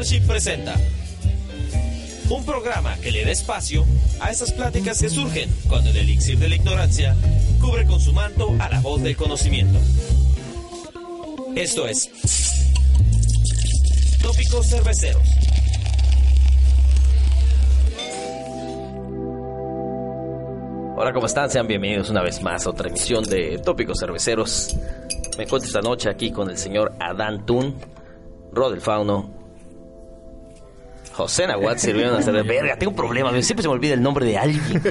Presenta un programa que le da espacio a esas pláticas que surgen cuando el elixir de la ignorancia cubre con su manto a la voz del conocimiento. Esto es Tópicos Cerveceros. Hola, ¿cómo están? Sean bienvenidos una vez más a otra emisión de Tópicos Cerveceros. Me encuentro esta noche aquí con el señor Adán Tun, Rod el Fauno, José Nahuatl sirviendo a de verga. Tengo un problema, siempre se me olvida el nombre de alguien.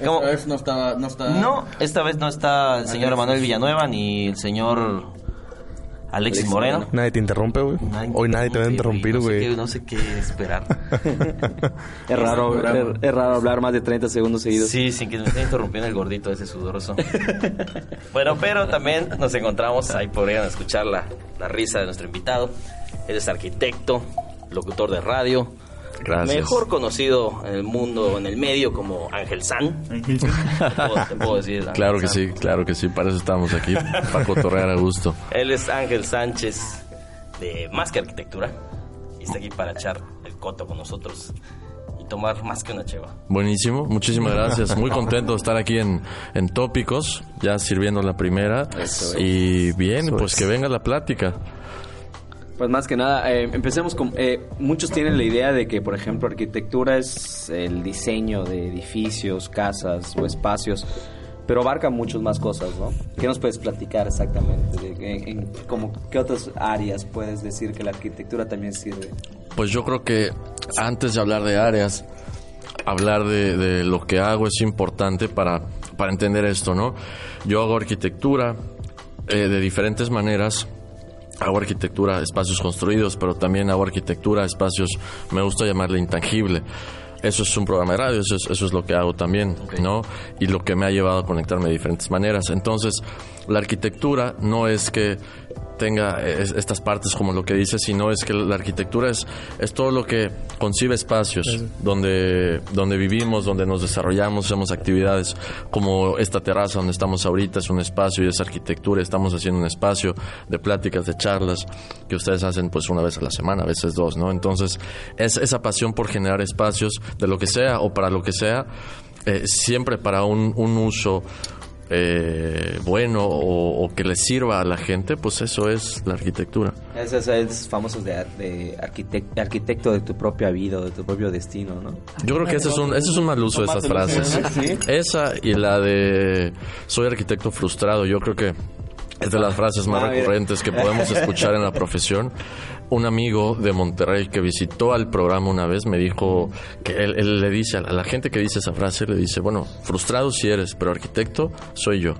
¿no? Esta vez no está, no está... No, esta vez no está el señor Manuel Villanueva ni el señor Alexis Moreno. Nadie te interrumpe, güey. Hoy nadie te va a interrumpir, No sé, güey. qué, no sé qué esperar. Es raro, es, es raro hablar más de 30 segundos seguidos. Sí, sin que me esté interrumpiendo el gordito ese sudoroso. bueno, pero también nos encontramos, ahí podrían escuchar la, la risa de nuestro invitado. Él es arquitecto, locutor de radio. Gracias. Mejor conocido en el mundo, en el medio, como Ángel San. Te puedo- te puedo decir, Ángel Claro que San. sí, claro que sí. Para eso estamos aquí, para cotorrear a gusto. Él es Ángel Sánchez de Más que Arquitectura y está aquí para echar el coto con nosotros y tomar más que una cheva. Buenísimo, muchísimas gracias. Muy contento de estar aquí en, en Tópicos, ya sirviendo la primera. Y bien, pues que venga la plática. Pues más que nada, eh, empecemos con... eh, muchos tienen la idea de que, por ejemplo, arquitectura es el diseño de edificios, casas o espacios, pero abarca muchas más cosas, ¿no? ¿Qué nos puedes platicar exactamente? De, ¿Qué otras áreas puedes decir que la arquitectura también sirve? Pues yo creo que antes de hablar de áreas, hablar de, de lo que hago es importante para, para entender esto, ¿no? Yo hago arquitectura eh, de diferentes maneras. Hago arquitectura, espacios construidos, pero también hago arquitectura, espacios, me gusta llamarle intangible. Eso es un programa de radio, eso es, eso es lo que hago también, ¿no? Y lo que me ha llevado a conectarme de diferentes maneras. Entonces, la arquitectura no es que tenga es- estas partes como lo que dice, sino es que la arquitectura es, es todo lo que concibe espacios donde, donde vivimos, donde nos desarrollamos, hacemos actividades como esta terraza donde estamos ahorita, es un espacio y es arquitectura, estamos haciendo un espacio de pláticas, de charlas que ustedes hacen pues una vez a la semana, a veces dos, ¿no? Entonces, es esa pasión por generar espacios de lo que sea o para lo que sea, eh, siempre para un, un uso eh, bueno o, o que le sirva a la gente, pues eso es la arquitectura. Esos es famosos de, de arquitecto, arquitecto de tu propia vida, de tu propio destino, ¿no? Yo creo que ese es un, ese es un mal uso de esas frases. Esa y la de soy arquitecto frustrado, yo creo que es de las frases más recurrentes que podemos escuchar en la profesión. Un amigo de Monterrey que visitó al programa una vez me dijo que él, le dice a la gente que dice esa frase, le dice, bueno, frustrado si eres, pero arquitecto soy yo.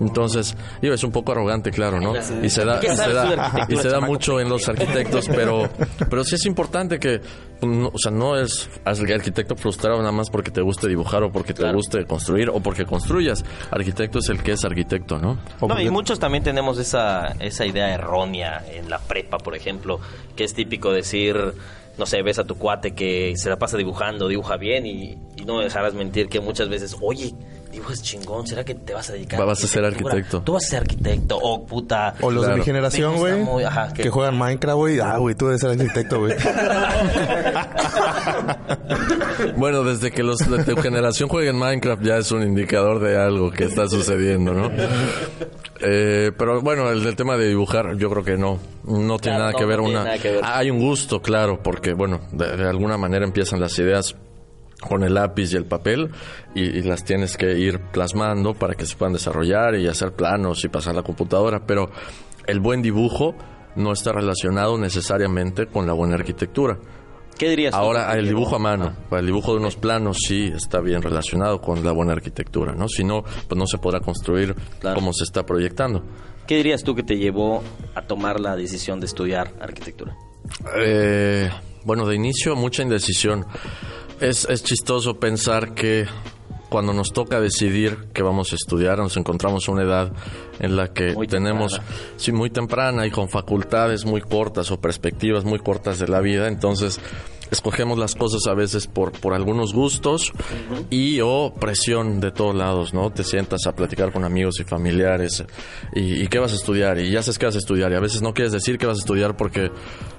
Entonces, digo, es un poco arrogante, claro, ¿no? Y se da, ¿Qué y se da, y se da mucho en los arquitectos, pero, pero sí es importante que, no, o sea, no es arquitecto frustrado nada más porque te guste dibujar o porque te guste construir o porque construyas. Arquitecto es el que es arquitecto, ¿no? No, y muchos también tenemos esa, esa idea errónea en la prepa, por ejemplo, que es típico decir, no sé, ves a tu cuate que se la pasa dibujando, dibuja bien y, y no me dejarás mentir que muchas veces, oye, dibujas chingón, ¿será que te vas a dedicar Vas a ser arquitecto. Tú vas a ser arquitecto, o puta. Oh, O los de mi generación, güey. muy- que- que juegan Minecraft, güey. Ah, güey, tú debes ser arquitecto, güey. Bueno, desde que los de tu generación jueguen Minecraft ya es un indicador de algo que está sucediendo, ¿no? Eh, pero bueno, el del tema de dibujar, yo creo que no. No tiene Claro, nada no, que ver no tiene una... nada que ver. Hay un gusto, claro, porque bueno, de, de alguna manera empiezan las ideas con el lápiz y el papel y, y las tienes que ir plasmando para que se puedan desarrollar y hacer planos y pasar la computadora, pero el buen dibujo no está relacionado necesariamente con la buena arquitectura. ¿Qué dirías tú? Ahora, el dibujo a mano, el dibujo de unos planos sí está bien relacionado con la buena arquitectura, ¿no? Si no, pues no se podrá construir Claro. como se está proyectando. ¿Qué dirías tú que te llevó a tomar la decisión de estudiar arquitectura? Eh, bueno, de inicio, mucha indecisión. Es, es chistoso pensar que cuando nos toca decidir qué vamos a estudiar, nos encontramos a una edad en la que Muy tenemos, temprana. sí, muy temprana y con facultades muy cortas o perspectivas muy cortas de la vida. Entonces, escogemos las cosas a veces por, por algunos gustos y o presión de todos lados, ¿no? Te sientas a platicar con amigos y familiares y, y qué vas a estudiar y ya sabes qué vas a estudiar y a veces no quieres decir qué vas a estudiar porque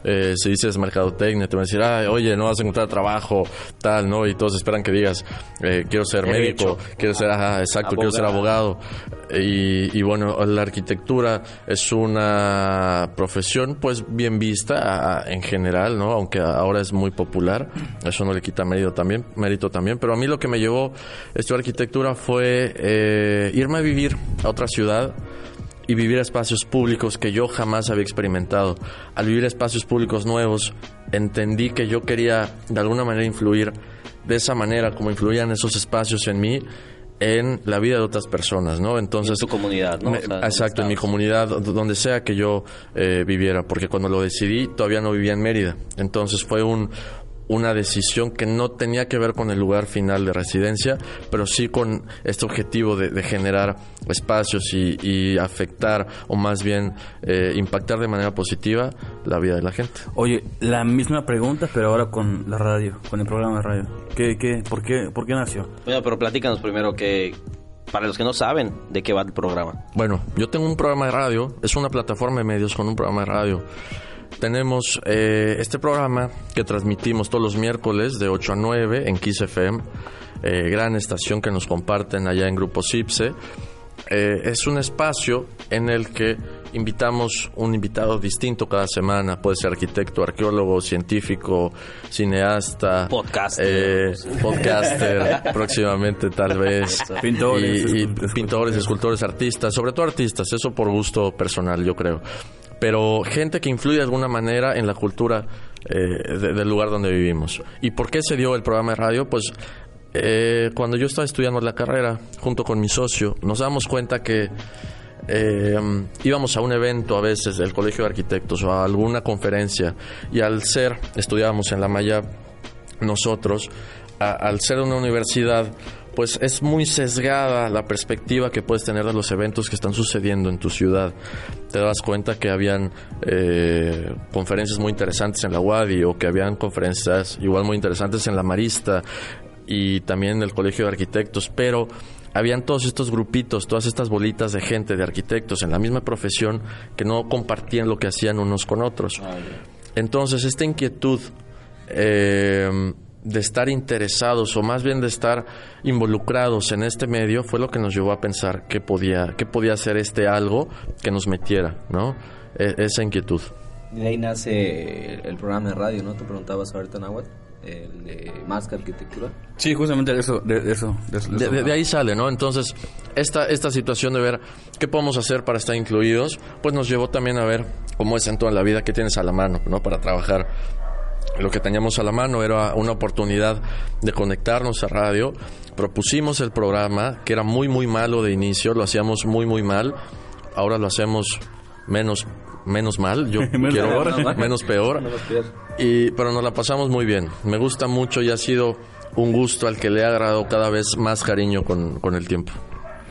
eh, si dices mercadotecnia te van a decir, ah, oye, no vas a encontrar trabajo, tal, ¿no? Y todos esperan que digas, eh, quiero ser médico, quiero ser, ajá, exacto, quiero ser abogado. Y, y bueno, la arquitectura es una profesión pues bien vista en general, ¿no? Aunque ahora es muy popular, eso no le quita mérito también, mérito también. Pero a mí lo que me llevó a estudiar arquitectura fue eh, irme a vivir a otra ciudad y vivir espacios públicos que yo jamás había experimentado. Al vivir espacios públicos nuevos, entendí que yo quería de alguna manera influir de esa manera como influían esos espacios en mí en la vida de otras personas, ¿no? Entonces En tu comunidad, ¿no? O sea, exacto, en mi comunidad, do- donde sea que yo eh, viviera, porque cuando lo decidí todavía no vivía en Mérida. Entonces fue un, una decisión que no tenía que ver con el lugar final de residencia, pero sí con este objetivo de, de generar espacios y, y afectar, o más bien eh, impactar de manera positiva la vida de la gente. Oye, la misma pregunta, pero ahora con la radio, con el programa de radio. ¿Qué, qué, por, qué, ¿Por qué nació? Bueno, pero platícanos primero que, para los que no saben de qué va el programa. Bueno, yo tengo un programa de radio, es una plataforma de medios con un programa de radio. Tenemos eh, este programa que transmitimos todos los miércoles de 8 a 9 en Kiss FM, eh, gran estación que nos comparten allá en Grupo Cipse. Eh, es un espacio en el que invitamos un invitado distinto cada semana, puede ser arquitecto, arqueólogo, científico, cineasta, Podcaster. eh, podcaster, próximamente tal vez, Pintores, y- y escultores. pintores, escultores, artistas, sobre todo artistas, eso por gusto personal, yo creo. Pero gente que influye de alguna manera en la cultura eh, de- del lugar donde vivimos. ¿Y por qué se dio el programa de radio? Pues eh, cuando yo estaba estudiando la carrera, junto con mi socio, nos damos cuenta que eh, íbamos a un evento a veces del Colegio de Arquitectos o a alguna conferencia y al ser, estudiábamos en la Maya nosotros, al ser una universidad, pues es muy sesgada la perspectiva que puedes tener de los eventos que están sucediendo en tu ciudad. Te das cuenta que habían eh, conferencias muy interesantes en la UADI o que habían conferencias igual muy interesantes en la Marista y también en el Colegio de Arquitectos, pero habían todos estos grupitos, todas estas bolitas de gente, de arquitectos en la misma profesión que no compartían lo que hacían unos con otros. Entonces, esta inquietud eh, de estar interesados o más bien de estar involucrados en este medio fue lo que nos llevó a pensar que podía, que podía ser este algo que nos metiera, ¿no? E- esa inquietud. De ahí nace el programa de radio, ¿no? Te preguntabas ahorita, Nahuatl, el de Más que Arquitectura. Sí, justamente de eso. De, de eso, de eso- de eso. de- de ahí sale, ¿no? Entonces, esta, esta situación de ver qué podemos hacer para estar incluidos, pues nos llevó también a ver cómo es en toda la vida, qué tienes a la mano, ¿no? Para trabajar. Lo que teníamos a la mano era una oportunidad de conectarnos a radio. Propusimos el programa, que era muy, muy malo de inicio, lo hacíamos muy, muy mal. Ahora lo hacemos menos, menos mal, yo Menos quiero peor. menos peor. Y, pero nos la pasamos muy bien. Me gusta mucho y ha sido un gusto al que le ha agradado cada vez más cariño con, con el tiempo.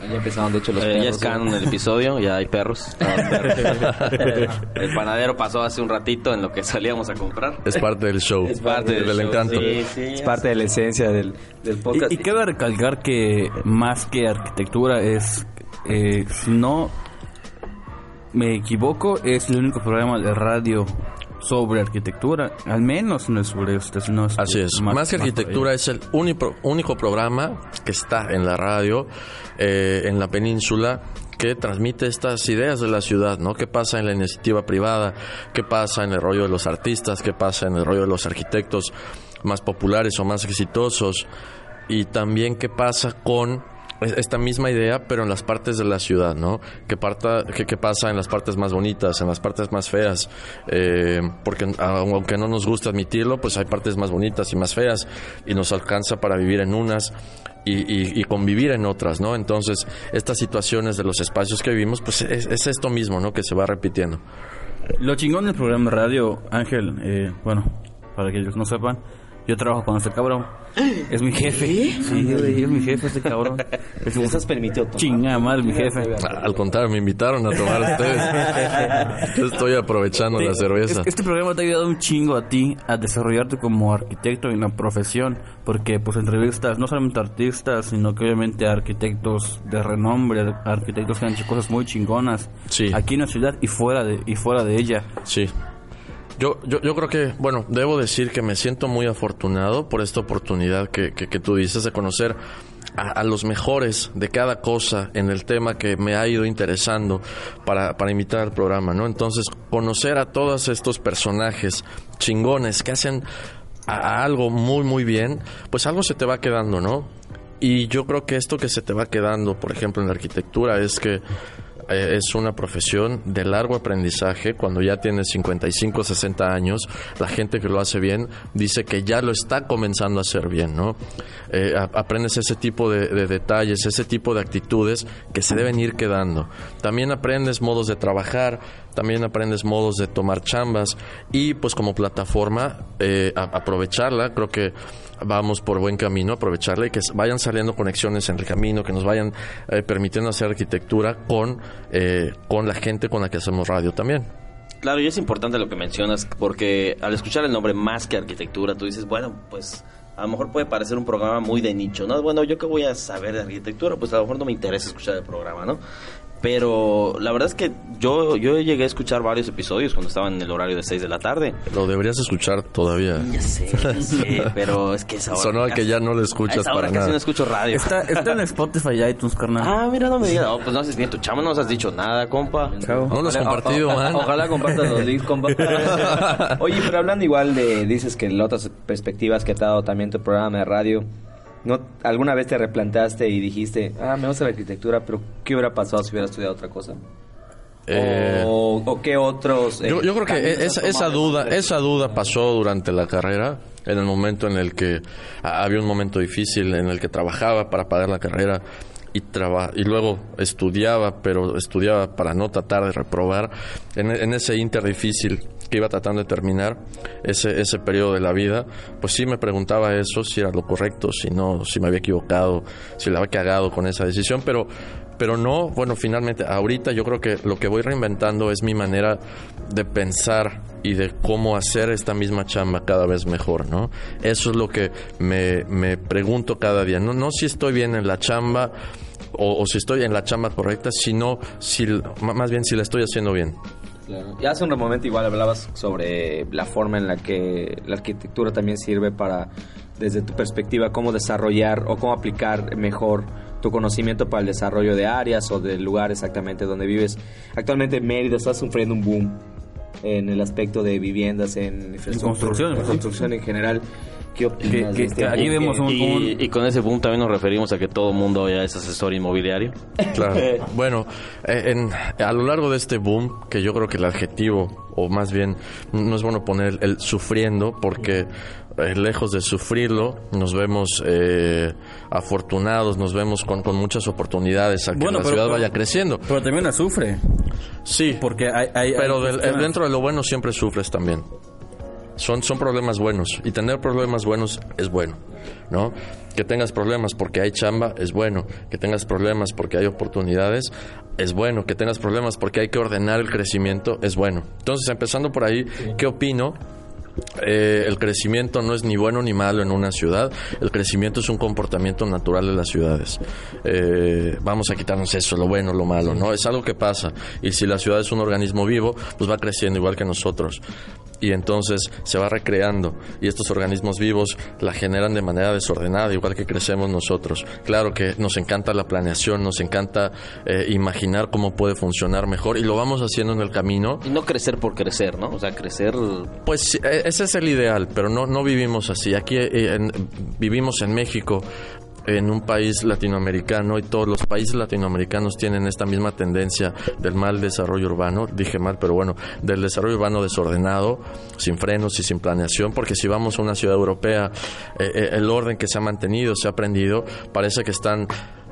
Ya empezaron, de hecho, los Eh, perros. ya es canon el episodio, ya hay perros. Perros. el panadero pasó hace un ratito en lo que salíamos a comprar. Es parte del show. Es parte del del show, encanto. sí, sí, Es parte de la esencia del, del podcast. Y, y cabe recalcar que más que arquitectura es, eh, si no me equivoco, es el único programa de radio sobre arquitectura, al menos en el sureste. no es Así es. Más, que por ahí. arquitectura es el único, único programa que está en la radio, eh, en la península, que transmite estas ideas de la ciudad, ¿no? ¿Qué pasa en la iniciativa privada? ¿Qué pasa en el rollo de los artistas? ¿Qué pasa en el rollo de los arquitectos más populares o más exitosos? Y también qué pasa con esta misma idea, pero en las partes de la ciudad, ¿no? ¿Qué, parta, qué, pasa en las partes más bonitas, en las partes más feas? Eh, porque aunque no nos gusta admitirlo, pues hay partes más bonitas y más feas y nos alcanza para vivir en unas y, convivir en otras, ¿no? Entonces, estas situaciones de los espacios que vivimos, pues es, es esto mismo, ¿no? Que se va repitiendo. Lo chingón del programa de radio, Ángel, eh, bueno, para que ellos no sepan, Yo trabajo con ese cabrón. Es mi jefe. Sí, güey, es mi jefe ese cabrón. Es ¿Les has permitido tomar? Chingada madre, mi jefe. Al contrario, me invitaron a tomar ustedes. Yo estoy aprovechando la cerveza. Es- Este programa te ha ayudado un chingo a ti a desarrollarte como arquitecto en la profesión, porque pues entrevistas no solamente a artistas, sino que obviamente a arquitectos de renombre, a arquitectos que han hecho cosas muy chingonas Sí. aquí en la ciudad y fuera de y fuera de ella. Sí. Yo, yo, yo creo que, bueno, debo decir que me siento muy afortunado por esta oportunidad que, que, que tú dices de conocer a, los mejores de cada cosa en el tema que me ha ido interesando para, para invitar al programa, ¿no? Entonces, conocer a todos estos personajes chingones que hacen algo muy, muy bien, pues algo se te va quedando, ¿no? Y yo creo que esto que se te va quedando, por ejemplo, en la arquitectura, es que es una profesión de largo aprendizaje. Cuando ya tienes 55, 60 años, la gente que lo hace bien dice que ya lo está comenzando a hacer bien, ¿no? Eh, aprendes ese tipo de detalles, ese tipo de actitudes que se deben ir quedando. También aprendes modos de trabajar, también aprendes modos de tomar chambas y pues como plataforma eh, aprovecharla. Creo que vamos por buen camino, aprovecharla y que vayan saliendo conexiones en el camino, que nos vayan eh, permitiendo hacer arquitectura con, eh, con la gente con la que hacemos radio también. Claro, y es importante lo que mencionas, porque al escuchar el nombre más que arquitectura, tú dices, bueno, pues a lo mejor puede parecer un programa muy de nicho, ¿no? Bueno, yo que voy a saber de arquitectura, pues a lo mejor no me interesa escuchar el programa, ¿no? Pero la verdad es que yo, yo llegué a escuchar varios episodios cuando estaba en el horario de 6 de la tarde. Lo deberías escuchar todavía. Ya sé, ya sé, pero es que esa hora Sonó a que ya no lo escuchas esa hora para casi nada. no escucho radio. Está, está en Spotify y iTunes, carnal. Ah, mira, no me digas. No, pues no haces bien tu chama, no nos has dicho nada, compa. No lo has compartido, O- o- man. Ojalá compartas los links, compa. Oye, pero hablando igual de, dices que las otras perspectivas que te ha dado también tu programa de radio, ¿no alguna vez te replanteaste y dijiste, ah, me gusta la arquitectura, pero ¿qué hubiera pasado si hubiera estudiado otra cosa? Eh, o, o qué otros... eh, Yo, yo creo que esa, duda, esa duda pasó durante la carrera, en el momento en el que había un momento difícil en el que trabajaba para pagar la carrera y traba- y luego estudiaba, pero estudiaba para no tratar de reprobar en, en ese inter difícil que iba tratando de terminar ese ese periodo de la vida, pues sí me preguntaba eso si era lo correcto, si no, si me había equivocado, si la había cagado con esa decisión, pero pero no, bueno, finalmente, ahorita yo creo que lo que voy reinventando es mi manera de pensar y de cómo hacer esta misma chamba cada vez mejor, ¿no? Eso es lo que me, me pregunto cada día. No, no si estoy bien en la chamba o, o si estoy en la chamba correcta, sino si, más bien si la estoy haciendo bien. Claro. Y hace un momento igual hablabas sobre la forma en la que la arquitectura también sirve para, desde tu perspectiva, cómo desarrollar o cómo aplicar mejor tu conocimiento para el desarrollo de áreas o del lugar exactamente donde vives. Actualmente Mérida está sufriendo un boom en el aspecto de viviendas, en infraestructura, construcción, en construcción en general. ¿Qué opinas Que- de que- este que aquí boom vemos un- Y, y con ese boom también nos referimos a que todo el mundo ya es asesor inmobiliario. Claro. Bueno, eh, en- a lo largo de este boom, que yo creo que el adjetivo, o más bien, no es bueno poner el sufriendo, porque eh, lejos de sufrirlo, nos vemos eh, afortunados, nos vemos con, con muchas oportunidades a que Bueno, la pero- ciudad pero- vaya creciendo. Pero también la sufre. Sí, Porque hay. hay- pero hay del- dentro de lo bueno siempre sufres también. Son, son problemas buenos y tener problemas buenos es bueno, ¿no? Que tengas problemas porque hay chamba es bueno, que tengas problemas porque hay oportunidades es bueno, que tengas problemas porque hay que ordenar el crecimiento es bueno. Entonces, empezando por ahí, ¿qué opino? Eh, el crecimiento no es ni bueno ni malo en una ciudad. El crecimiento es un comportamiento natural de las ciudades. Eh, vamos a quitarnos eso, lo bueno, lo malo, ¿no? Es algo que pasa. Y si la ciudad es un organismo vivo, pues va creciendo igual que nosotros. Y entonces se va recreando. Y estos organismos vivos la generan de manera desordenada, igual que crecemos nosotros. Claro que nos encanta la planeación, nos encanta eh, imaginar cómo puede funcionar mejor. Y lo vamos haciendo en el camino. Y no crecer por crecer, ¿no? O sea, crecer... Pues e- ese es el ideal, pero no, no vivimos así. Aquí eh, en- vivimos en México, en un país latinoamericano, y todos los países latinoamericanos tienen esta misma tendencia del mal desarrollo urbano, dije mal, pero bueno, del desarrollo urbano desordenado, sin frenos y sin planeación, porque si vamos a una ciudad europea, eh, eh, el orden que se ha mantenido, se ha aprendido, parece que están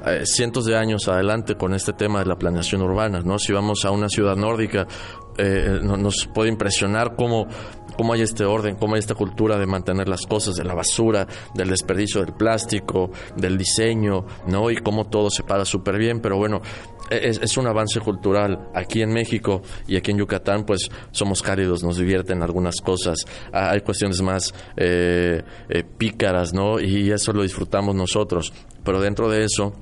eh, cientos de años adelante con este tema de la planeación urbana, ¿no? Si vamos a una ciudad nórdica, eh, no- nos puede impresionar cómo, cómo hay este orden, cómo hay esta cultura de mantener las cosas, de la basura, del desperdicio del plástico, del diseño, ¿no? Y cómo todo se paga súper bien, pero bueno, es, es, un avance cultural. Aquí en México y aquí en Yucatán, pues somos cálidos, nos divierten algunas cosas. Ah, hay cuestiones más eh, eh, pícaras, ¿no? Y eso lo disfrutamos nosotros. Pero dentro de eso,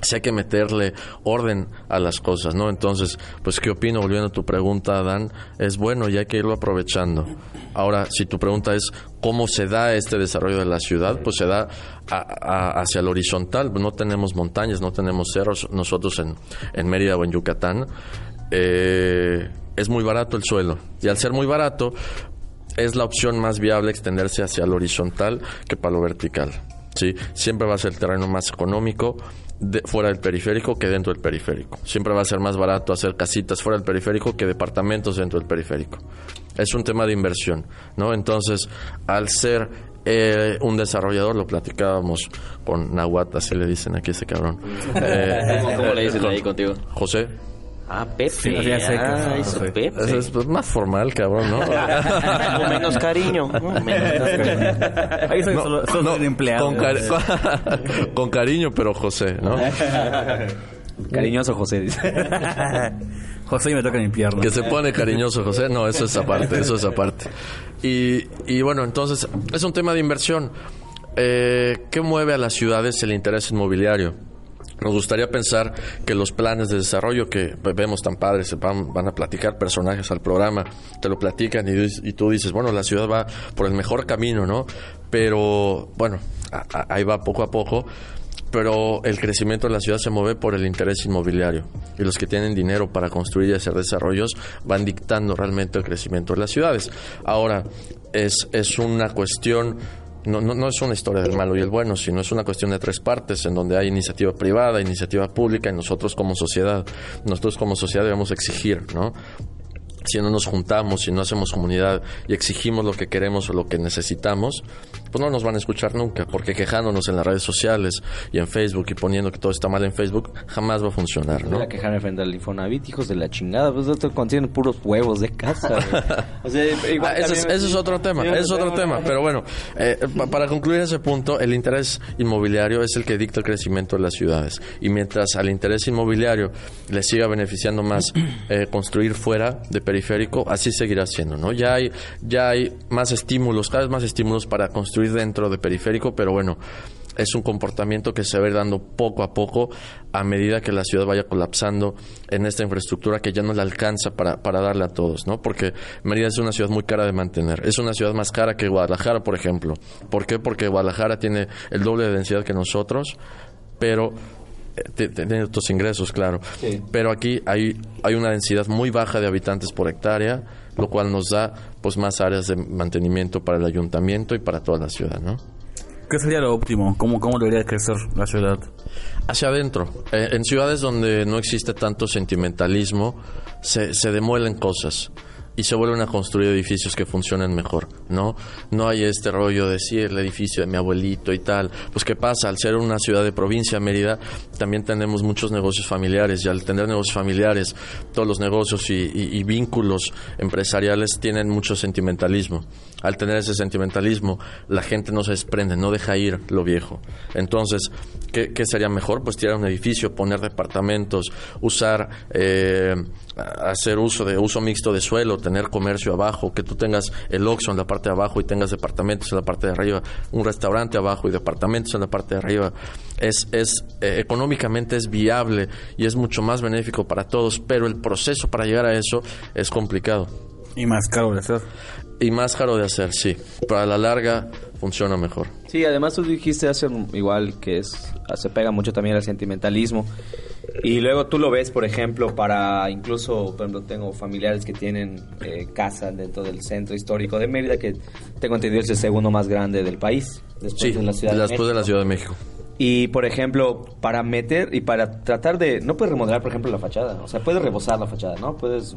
si hay que meterle orden a las cosas, ¿no? Entonces, pues, ¿qué opino? Volviendo a tu pregunta, Dan, es bueno y hay que irlo aprovechando. Ahora, si tu pregunta es cómo se da este desarrollo de la ciudad, pues se da hacia el horizontal. No tenemos montañas, no tenemos cerros. Nosotros en, en Mérida o en Yucatán, eh, es muy barato el suelo. Y al ser muy barato, es la opción más viable extenderse hacia el horizontal que para lo vertical. ¿sí? Siempre va a ser el terreno más económico fuera del periférico que dentro del periférico. Siempre va a ser más barato hacer casitas fuera del periférico que departamentos dentro del periférico. Es un tema de inversión, ¿no? Entonces, al ser eh, un desarrollador, lo platicábamos con Nahuatl, así le dicen aquí a ese cabrón. Eh, ¿Cómo le dicen ahí contigo? José. Ah, Pepe. Sí, ya sé que ah, es hizo. Pepe. Es, es, pues, más formal, cabrón, ¿no? Con menos cariño. con menos cariño. Ahí soy No, solo, solo no, el empleado. Con, cari- con- con cariño, pero José, ¿no? Cariñoso José, dice. José y me toca limpiarlo. Que se pone cariñoso, José. No, eso es aparte, eso es aparte. Y, y bueno, entonces, es un tema de inversión. Eh, ¿Qué mueve a las ciudades el interés inmobiliario? Nos gustaría pensar que los planes de desarrollo que vemos tan padres, van, van a platicar personajes al programa, te lo platican y, y tú dices, bueno, la ciudad va por el mejor camino, ¿no? Pero, bueno, a- ahí va poco a poco pero el crecimiento de la ciudad se mueve por el interés inmobiliario y los que tienen dinero para construir y hacer desarrollos van dictando realmente el crecimiento de las ciudades. Ahora, es, es una cuestión, no, no, no es una historia del malo y el bueno, sino es una cuestión de tres partes en donde hay iniciativa privada, iniciativa pública y nosotros como sociedad. Nosotros como sociedad debemos exigir, ¿no? si no nos juntamos, si no hacemos comunidad y exigimos lo que queremos o lo que necesitamos, pues no nos van a escuchar nunca, porque quejándonos en las redes sociales y en Facebook y poniendo que todo está mal en Facebook, jamás va a funcionar, ¿no? voy a quejar frente al Infonavit, hijos de la chingada. Pues esto contienen puros huevos de casa. O sea, igual Ah, ese, es, ese es otro tema, ese es otro tema. Pero bueno, eh, pa- para concluir ese punto, el interés inmobiliario es el que dicta el crecimiento de las ciudades. Y mientras al interés inmobiliario le siga beneficiando más eh, construir fuera de periférico, así seguirá siendo, ¿no? Ya hay, ya hay más estímulos, cada vez más estímulos para construir dentro de periférico, pero bueno, es un comportamiento que se va a ir dando poco a poco a medida que la ciudad vaya colapsando en esta infraestructura que ya no le alcanza para, para darle a todos, ¿no? Porque Mérida es una ciudad muy cara de mantener. Es una ciudad más cara que Guadalajara, por ejemplo. ¿Por qué? Porque Guadalajara tiene el doble de densidad que nosotros, pero eh, tiene otros ingresos, claro. Pero aquí hay, hay una densidad muy baja de habitantes por hectárea, lo cual nos da pues más áreas de mantenimiento para el ayuntamiento y para toda la ciudad, ¿no? ¿Qué sería lo óptimo? ¿Cómo, cómo debería crecer la ciudad? hacia adentro. Eh, en ciudades donde no existe tanto sentimentalismo, se, se demuelen cosas y se vuelven a construir edificios que funcionen mejor, ¿no? No hay este rollo de sí, el edificio de mi abuelito y tal. Pues ¿qué pasa? Al ser una ciudad de provincia, Mérida, también tenemos muchos negocios familiares y al tener negocios familiares, todos los negocios y, vínculos empresariales tienen mucho sentimentalismo. Al tener ese sentimentalismo, la gente no se desprende, no deja ir lo viejo. Entonces, ¿qué, qué sería mejor? Pues tirar un edificio, poner departamentos, usar, eh, hacer uso de uso mixto de suelo, tener comercio abajo, que tú tengas el Oxxo en la parte de abajo y tengas departamentos en la parte de arriba, un restaurante abajo y departamentos en la parte de arriba. Es, es eh, económicamente es viable y es mucho más benéfico para todos, pero el proceso para llegar a eso es complicado. Y más caro de hacer. Y más caro de hacer, sí. Pero a la larga funciona mejor. Sí, además tú dijiste hace igual que es se pega mucho también al sentimentalismo. Y luego tú lo ves, por ejemplo, para incluso, por ejemplo, tengo familiares que tienen eh, casa dentro del centro histórico de Mérida, que tengo entendido es el segundo más grande del país, después Sí, de la Ciudad de después de la. Ciudad de México. Y, por ejemplo, para meter y para tratar de... No puedes remodelar, por ejemplo, la fachada. O sea, puedes rebozar la fachada, ¿no? Puedes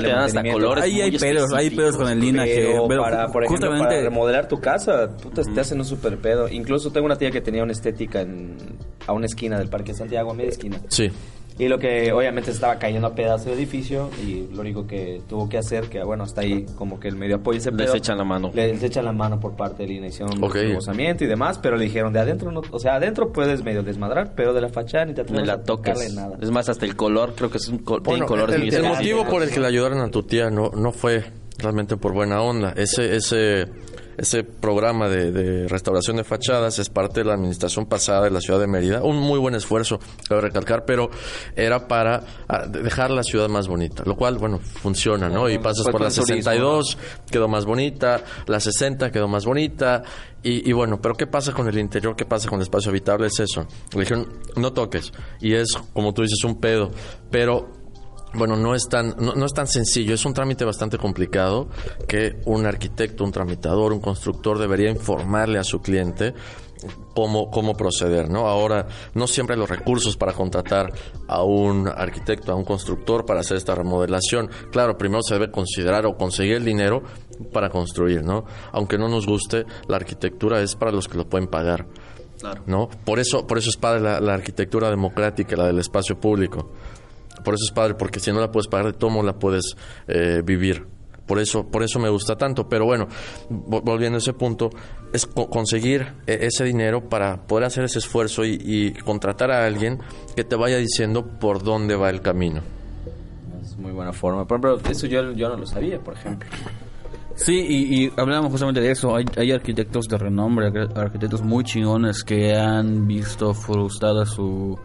dan hasta colores Ahí hay pedos, hay pedos con el linaje. Pero pero para, por ejemplo, justamente para remodelar tu casa, puta, te hacen un super pedo. Incluso tengo una tía que tenía una estética en, a una esquina del Parque Santiago, a media esquina. Sí. Y lo que obviamente estaba cayendo a pedazos el edificio y lo único que tuvo que hacer, que bueno, hasta ahí como que el medio apoyo ese Les pedo, echan la mano. Les echan la mano por parte de la hicieron Ok. y demás, pero le dijeron de adentro, no, o sea, adentro puedes medio desmadrar, pero de la fachada ni te No atreves la a tocarle toques. nada. Es más, hasta el color, creo que es un col tiene Bueno, colores muy el, el motivo por el que le ayudaron a tu tía no, no fue realmente por buena onda. Ese, ese, ese programa de, de restauración de fachadas es parte de la administración pasada de la ciudad de Mérida. Un muy buen esfuerzo, cabe recalcar, pero era para ah, de- dejar la ciudad más bonita. Lo cual, bueno, funciona, ¿no? Y pasas por la con turismo, 62, quedó más bonita, la 60 quedó más bonita. Y, y bueno, pero ¿qué pasa con el interior? ¿Qué pasa con el espacio habitable? Es eso. Le dijeron, no toques. Y es, como tú dices, un pedo. Pero bueno, no es tan no, no es tan sencillo, es un trámite bastante complicado que un arquitecto, un tramitador, un constructor debería informarle a su cliente cómo, cómo proceder, ¿no? Ahora, no siempre hay los recursos para contratar a un arquitecto, a un constructor para hacer esta remodelación. Claro, primero se debe considerar o conseguir el dinero para construir, ¿no? Aunque no nos guste, la arquitectura es para los que lo pueden pagar. Claro. ¿no? Por eso, por eso es padre la, la arquitectura democrática, la del espacio público. Por eso es padre, porque si no la puedes pagar de tomo, la puedes eh, vivir. Por eso, por eso me gusta tanto. Pero bueno, vo- volviendo a ese punto, es co- conseguir eh, ese dinero para poder hacer ese esfuerzo y, y contratar a alguien que te vaya diciendo por dónde va el camino. Es muy buena forma. Por ejemplo, eso yo, yo no lo sabía, por ejemplo. Sí, y, y hablamos justamente de eso. Hay, hay arquitectos de renombre, ar- arquitectos muy chingones que han visto frustrada su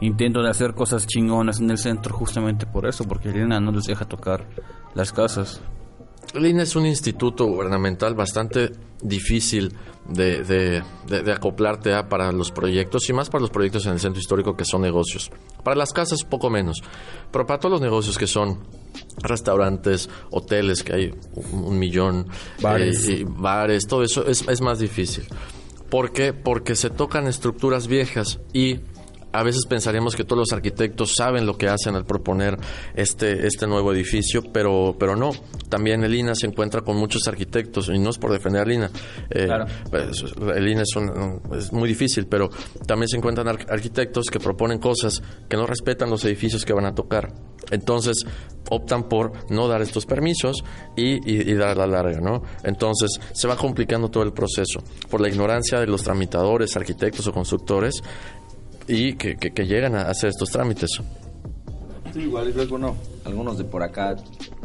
intento de hacer cosas chingonas en el centro justamente por eso, porque Elena no les deja tocar las casas. El INE es un instituto gubernamental bastante difícil de, de- de- de acoplarte a para los proyectos y más para los proyectos en el centro histórico que son negocios. Para las casas poco menos, pero para todos los negocios que son restaurantes, hoteles, que hay un, un millón, Bares. eh, y bares, todo eso es, es más difícil. ¿Por qué? Porque se tocan estructuras viejas y a veces pensaríamos que todos los arquitectos saben lo que hacen al proponer este, este nuevo edificio, pero, pero no. También el INA se encuentra con muchos arquitectos, y no es por defender al INA. eh, Claro. pues, el INA es, un- es muy difícil, pero también se encuentran ar- arquitectos que proponen cosas que no respetan los edificios que van a tocar. Entonces optan por no dar estos permisos y, y- y dar la larga, ¿no? Entonces se va complicando todo el proceso por la ignorancia de los tramitadores, arquitectos o constructores y que, que- que llegan a hacer estos trámites. Sí, igual creo que uno, algunos de por acá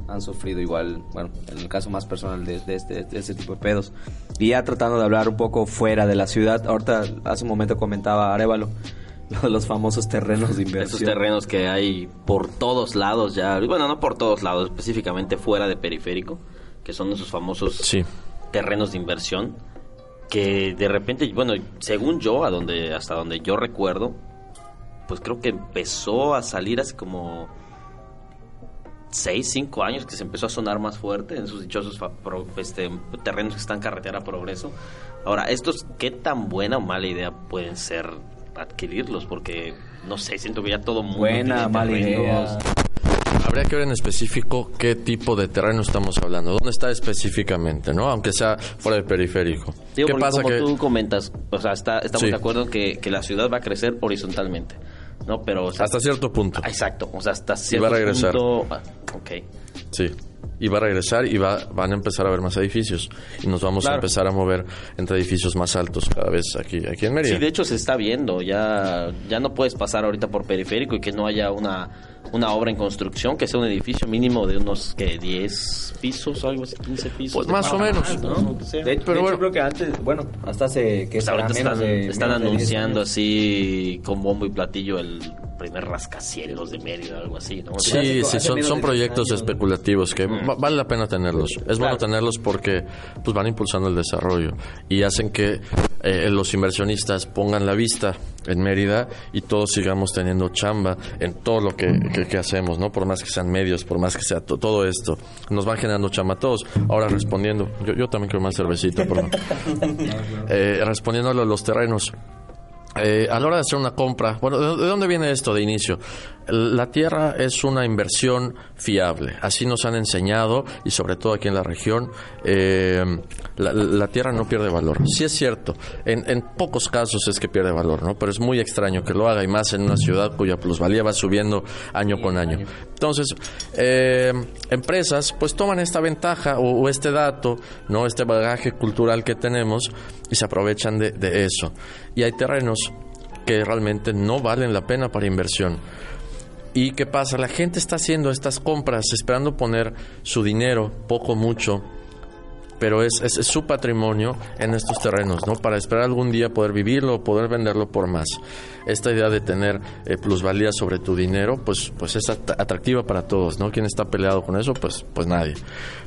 han sufrido igual, bueno, en el caso más personal de, de este, de este tipo de pedos. Y ya tratando de hablar un poco fuera de la ciudad, ahorita hace un momento comentaba Arevalo, los famosos terrenos de inversión. Esos terrenos que hay por todos lados ya, bueno, no por todos lados, específicamente fuera de periférico, que son esos famosos Sí. terrenos de inversión, que de repente, bueno, según yo, a donde, hasta donde yo recuerdo, pues creo que empezó a salir hace como 6, 5 años que se empezó a sonar más fuerte en sus dichosos pro- este, terrenos que están carretera a progreso. Ahora, estos, ¿qué tan buena o mala idea pueden ser adquirirlos? Porque, no sé, siento que ya todo mundo Buena, tiene mala terrenos. idea. Habría que ver en específico qué tipo de terreno estamos hablando, dónde está específicamente, ¿no? Aunque sea fuera de periférico. Digo, ¿Qué pasa como que tú comentas, o sea, está, estamos Sí. de acuerdo que, que la ciudad va a crecer horizontalmente, ¿no? Pero, o sea, hasta cierto punto, Exacto, o sea, hasta va cierto a regresar. punto... ah, ok. Sí. Y va a regresar y va, van a empezar a haber más edificios y nos vamos a empezar a mover entre edificios más altos cada vez aquí, aquí en Mérida. Sí, de hecho se está viendo, ya, ya no puedes pasar ahorita por periférico y que no haya una, una obra en construcción, que sea un edificio mínimo de unos, que 10 pisos o algo así, 15 pisos. Pues más o planta, menos. ¿no? Que sea. De, Pero de hecho, bueno. creo que antes, bueno, hasta hace que Pues ahorita menos están, de están menos de 10 anunciando así con bombo y platillo el primer rascacielos de Mérida, algo así, ¿no? Sí, hace- sí, hace son, menos son de 10 proyectos años. especulativos que va- vale la pena tenerlos. Es bueno tenerlos porque pues van impulsando el desarrollo y hacen que eh, los inversionistas pongan la vista en Mérida y todos sigamos teniendo chamba en todo lo que, que- que hacemos, ¿no? Por más que sean medios, por más que sea to- todo esto, nos van generando chamba a todos. Ahora respondiendo, yo, yo también quiero más cervecita, perdón. Eh, respondiendo a los terrenos. Eh, a la hora de hacer una compra, bueno, ¿de de dónde viene esto de inicio? La tierra es una inversión fiable, así nos han enseñado y sobre todo aquí en la región, eh, la, tierra no pierde valor. Sí es cierto, en, en pocos casos es que pierde valor, ¿no? Pero es muy extraño que lo haga y más en una ciudad cuya plusvalía va subiendo año con año. Entonces, eh, empresas pues toman esta ventaja o, este dato, ¿no? Este bagaje cultural que tenemos y se aprovechan de eso. Y hay terrenos que realmente no valen la pena para inversión. ¿Y qué pasa? La gente está haciendo estas compras esperando poner su dinero, poco, mucho, pero es, es- su patrimonio en estos terrenos, ¿no? Para esperar algún día poder vivirlo poder venderlo por más. Esta idea de tener eh, plusvalía sobre tu dinero, pues, pues es at- atractiva para todos, ¿no? ¿Quién está peleado con eso? Pues, pues nadie.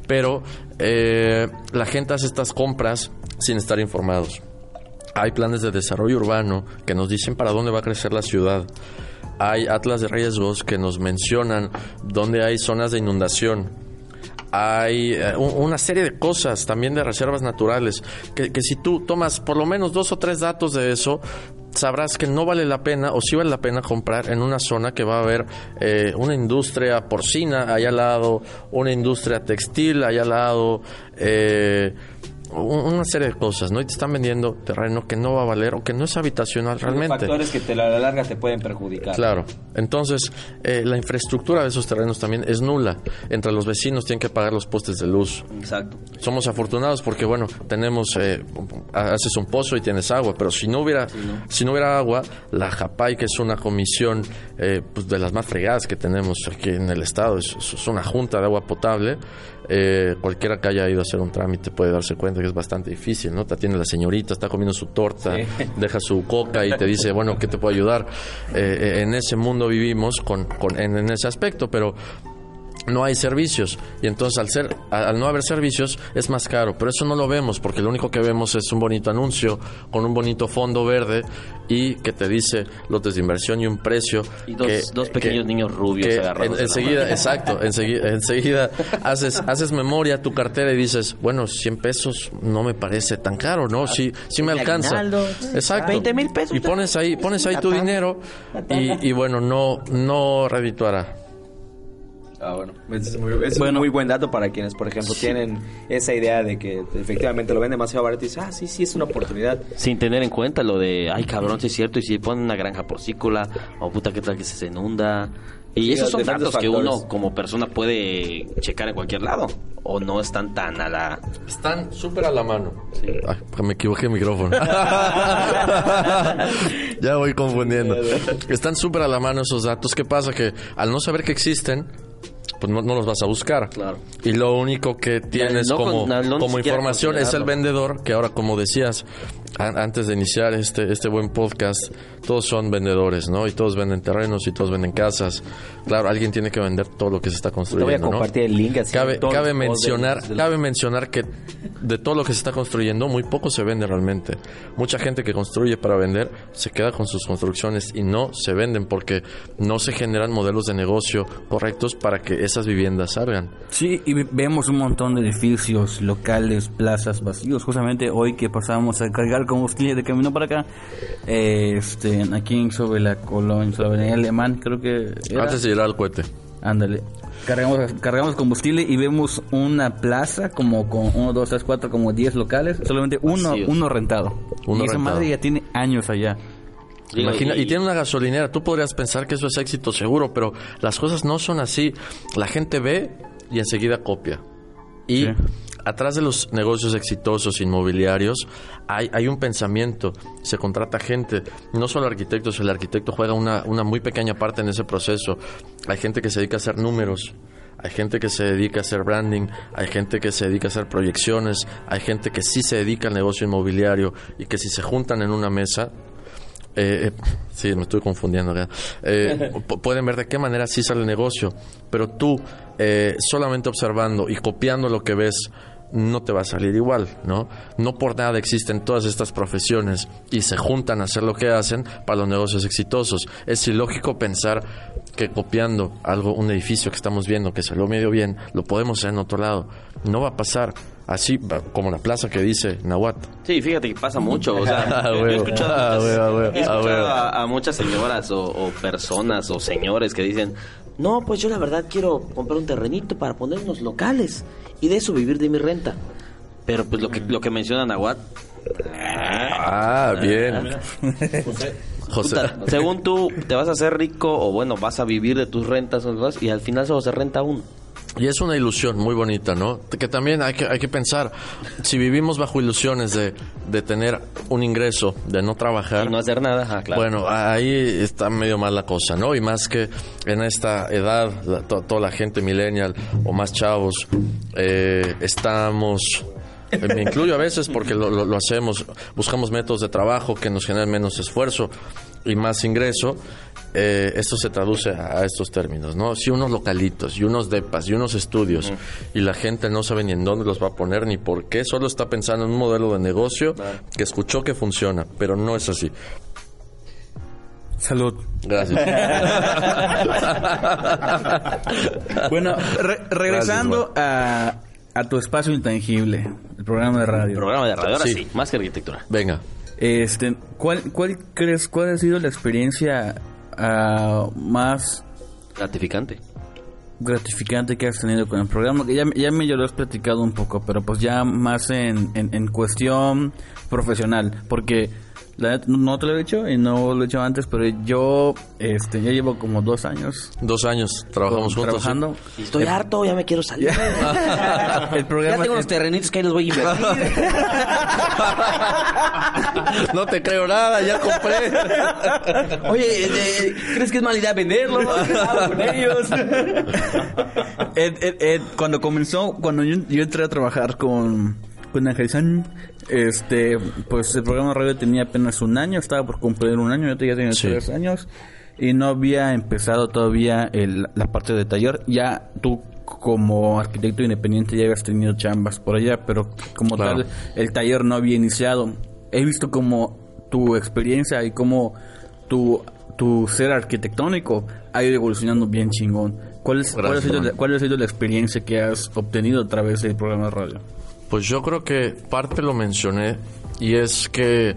Pero eh, la gente hace estas compras sin estar informados. Hay planes de desarrollo urbano que nos dicen para dónde va a crecer la ciudad. Hay atlas de riesgos que nos mencionan dónde hay zonas de inundación. Hay eh, un- una serie de cosas también de reservas naturales que, que si tú tomas por lo menos dos o tres datos de eso, sabrás que no vale la pena o sí vale la pena comprar en una zona que va a haber eh, una industria porcina allá al lado, una industria textil allá al lado, eh, una serie de cosas, ¿no? Y te están vendiendo terreno que no va a valer o que no es habitacional realmente. Factores que te, a la larga te pueden perjudicar. Claro. Entonces, eh, la infraestructura de esos terrenos también es nula. Entre los vecinos tienen que pagar los postes de luz. Exacto. Somos afortunados porque, bueno, tenemos, eh, haces un pozo y tienes agua, pero si no hubiera, si no hubiera agua, la JAPAI, que es una comisión eh, pues, de las más fregadas que tenemos aquí en el estado, es, es una junta de agua potable, eh, cualquiera que haya ido a hacer un trámite puede darse cuenta que es bastante difícil, ¿no? Te atiende la señorita, está comiendo su torta, deja su coca y te dice, bueno, ¿qué te puedo ayudar? Eh, en ese mundo vivimos con, con, en, en ese aspecto, pero no hay servicios. Y entonces al ser al no haber servicios es más caro. Pero eso no lo vemos porque lo único que vemos es un bonito anuncio con un bonito fondo verde y que te dice lotes de inversión y un precio Y dos- que- dos pequeños niños rubios que agarrados en- enseguida exacto enseguida, enseguida haces haces memoria tu cartera y dices bueno 100 pesos no me parece tan caro no sí sí me alcanza exacto. 20 mil pesos. y pones ahí pones ahí tu dinero y, y bueno no no redituará Ah, bueno. Es, muy, es Bueno. un muy buen dato para quienes, por ejemplo, tienen esa idea de que efectivamente lo ven demasiado barato y dicen, ah, sí, sí, es una oportunidad. Sin tener en cuenta lo de, ay cabrón, si es cierto, y si ponen una granja porcícola, o puta, qué tal que se inunda. Y Sí, esos son datos que uno como persona puede checar en cualquier lado. O no están tan a la... Están súper a la mano. Ay, me equivoqué el micrófono. ya voy confundiendo. Están súper a la mano esos datos. ¿Qué pasa? Que al no saber que existen, pues no, no los vas a buscar. Claro. Y lo único que tienes no como, no, información es el vendedor, que ahora, como decías, antes de iniciar este, este buen podcast, todos son vendedores, ¿no? Y todos venden terrenos y todos venden casas. Claro, alguien tiene que vender todo lo que se está Te voy a construyendo, ¿no? compartir el link así. Cabe, mencionar, cabe mencionar que de todo lo que se está construyendo, muy poco se vende realmente. Mucha gente que construye para vender se queda con sus construcciones y no se venden porque no se generan modelos de negocio correctos para que esas viviendas salgan. Sí, y ve- vemos un montón de edificios, locales, plazas vacíos. Justamente hoy que pasamos a cargar combustible de camino para acá, eh, este, aquí en- sobre la colonia, sobre la avenida Alemán, creo que era. Antes de llegar al cohete. Ándale. Cargamos, cargamos combustible y vemos una plaza como con 1, 2, 3, 4, como 10 locales. Solamente uno, uno rentado. Uno y esa rentado. madre ya tiene años allá. Imagina, y tiene una gasolinera. Tú podrías pensar que eso es éxito seguro, pero las cosas no son así. La gente ve y enseguida copia. Y Sí. Atrás de los negocios exitosos inmobiliarios hay, hay un pensamiento. Se contrata gente, no solo arquitectos, el arquitecto juega una, una muy pequeña parte en ese proceso. Hay gente que se dedica a hacer números. Hay gente que se dedica a hacer branding, hay gente que se dedica a hacer proyecciones, hay gente que sí se dedica al negocio inmobiliario y que si se juntan en una mesa, eh, eh, sí, me estoy confundiendo. Eh, pu- pueden ver de qué manera sí sale el negocio, pero tú eh, solamente observando y copiando lo que ves no te va a salir igual, ¿no? No por nada existen todas estas profesiones y se juntan a hacer lo que hacen para los negocios exitosos. Es ilógico pensar que copiando algo, un edificio que estamos viendo que salió medio bien, lo podemos hacer en otro lado. No va a pasar así como la plaza que dice Nahuat. Sí, fíjate que pasa mucho. O sea, Ah, yo he escuchado, Ah, muchas- ah, he Ah, a, a muchas señoras o, o personas o señores que dicen, no, pues yo la verdad quiero comprar un terrenito para poner unos locales y de eso vivir de mi renta. Pero pues lo que, lo que menciona Nahuat, Ah, bien. José. puta, según tú te vas a hacer rico o bueno, vas a vivir de tus rentas o cosas, y al final solo se renta uno. Y es una ilusión muy bonita, ¿no? Que también hay que, hay que pensar, si vivimos bajo ilusiones de, de tener un ingreso, de no trabajar, Y no hacer nada, ah, claro. Bueno, ahí está medio mal la cosa, ¿no? Y más que en esta edad, la- to- toda la gente millennial o más chavos, eh, estamos... eh, Me incluyo a veces porque lo, lo- lo hacemos, buscamos métodos de trabajo que nos generen menos esfuerzo y más ingreso. Eh, esto se traduce a, a estos términos, ¿no? Si unos localitos y unos depas y unos estudios y la gente no sabe ni en dónde los va a poner ni por qué, solo está pensando en un modelo de negocio que escuchó que funciona, pero no es así. Salud. Gracias. Bueno, re- regresando a, a tu espacio intangible, el programa de radio. Programa de radio, ahora Sí. sí, más que arquitectura. Venga. Este, ¿cuál, ¿Cuál crees, cuál ha sido la experiencia ah, más Gratificante. gratificante que has tenido con el programa? Que ya, ya me lo has platicado un poco, pero pues ya más en, en, en cuestión profesional, porque la neta, no te lo he dicho y no lo he hecho antes, pero yo este, ya llevo como dos años Dos años trabajamos con- juntos. ¿sí? trabajando. Y estoy harto, ya me quiero salir. el programa ya tengo unos terrenitos que ahí los voy a invertir. No te creo nada, ya compré. Oye, eh, ¿crees que es mala idea venderlo? Hablo con ellos. Ed- Ed- Ed, cuando comenzó, cuando yo, yo entré a trabajar con, con Ángel San, este, pues el programa de radio tenía apenas un año, estaba por cumplir un año, yo ya tenía Sí. tres años, y no había empezado todavía el- la parte de taller. Ya tú, como arquitecto independiente, ya habías tenido chambas por allá, pero como Claro. tal, el taller no había iniciado. He visto como tu experiencia y como tu, tu ser arquitectónico ha ido evolucionando bien chingón. ¿Cuál, es, cuál, ha Gracias, sido cuál ha sido la experiencia que has obtenido a través del programa de radio? Pues yo creo que parte lo mencioné y es que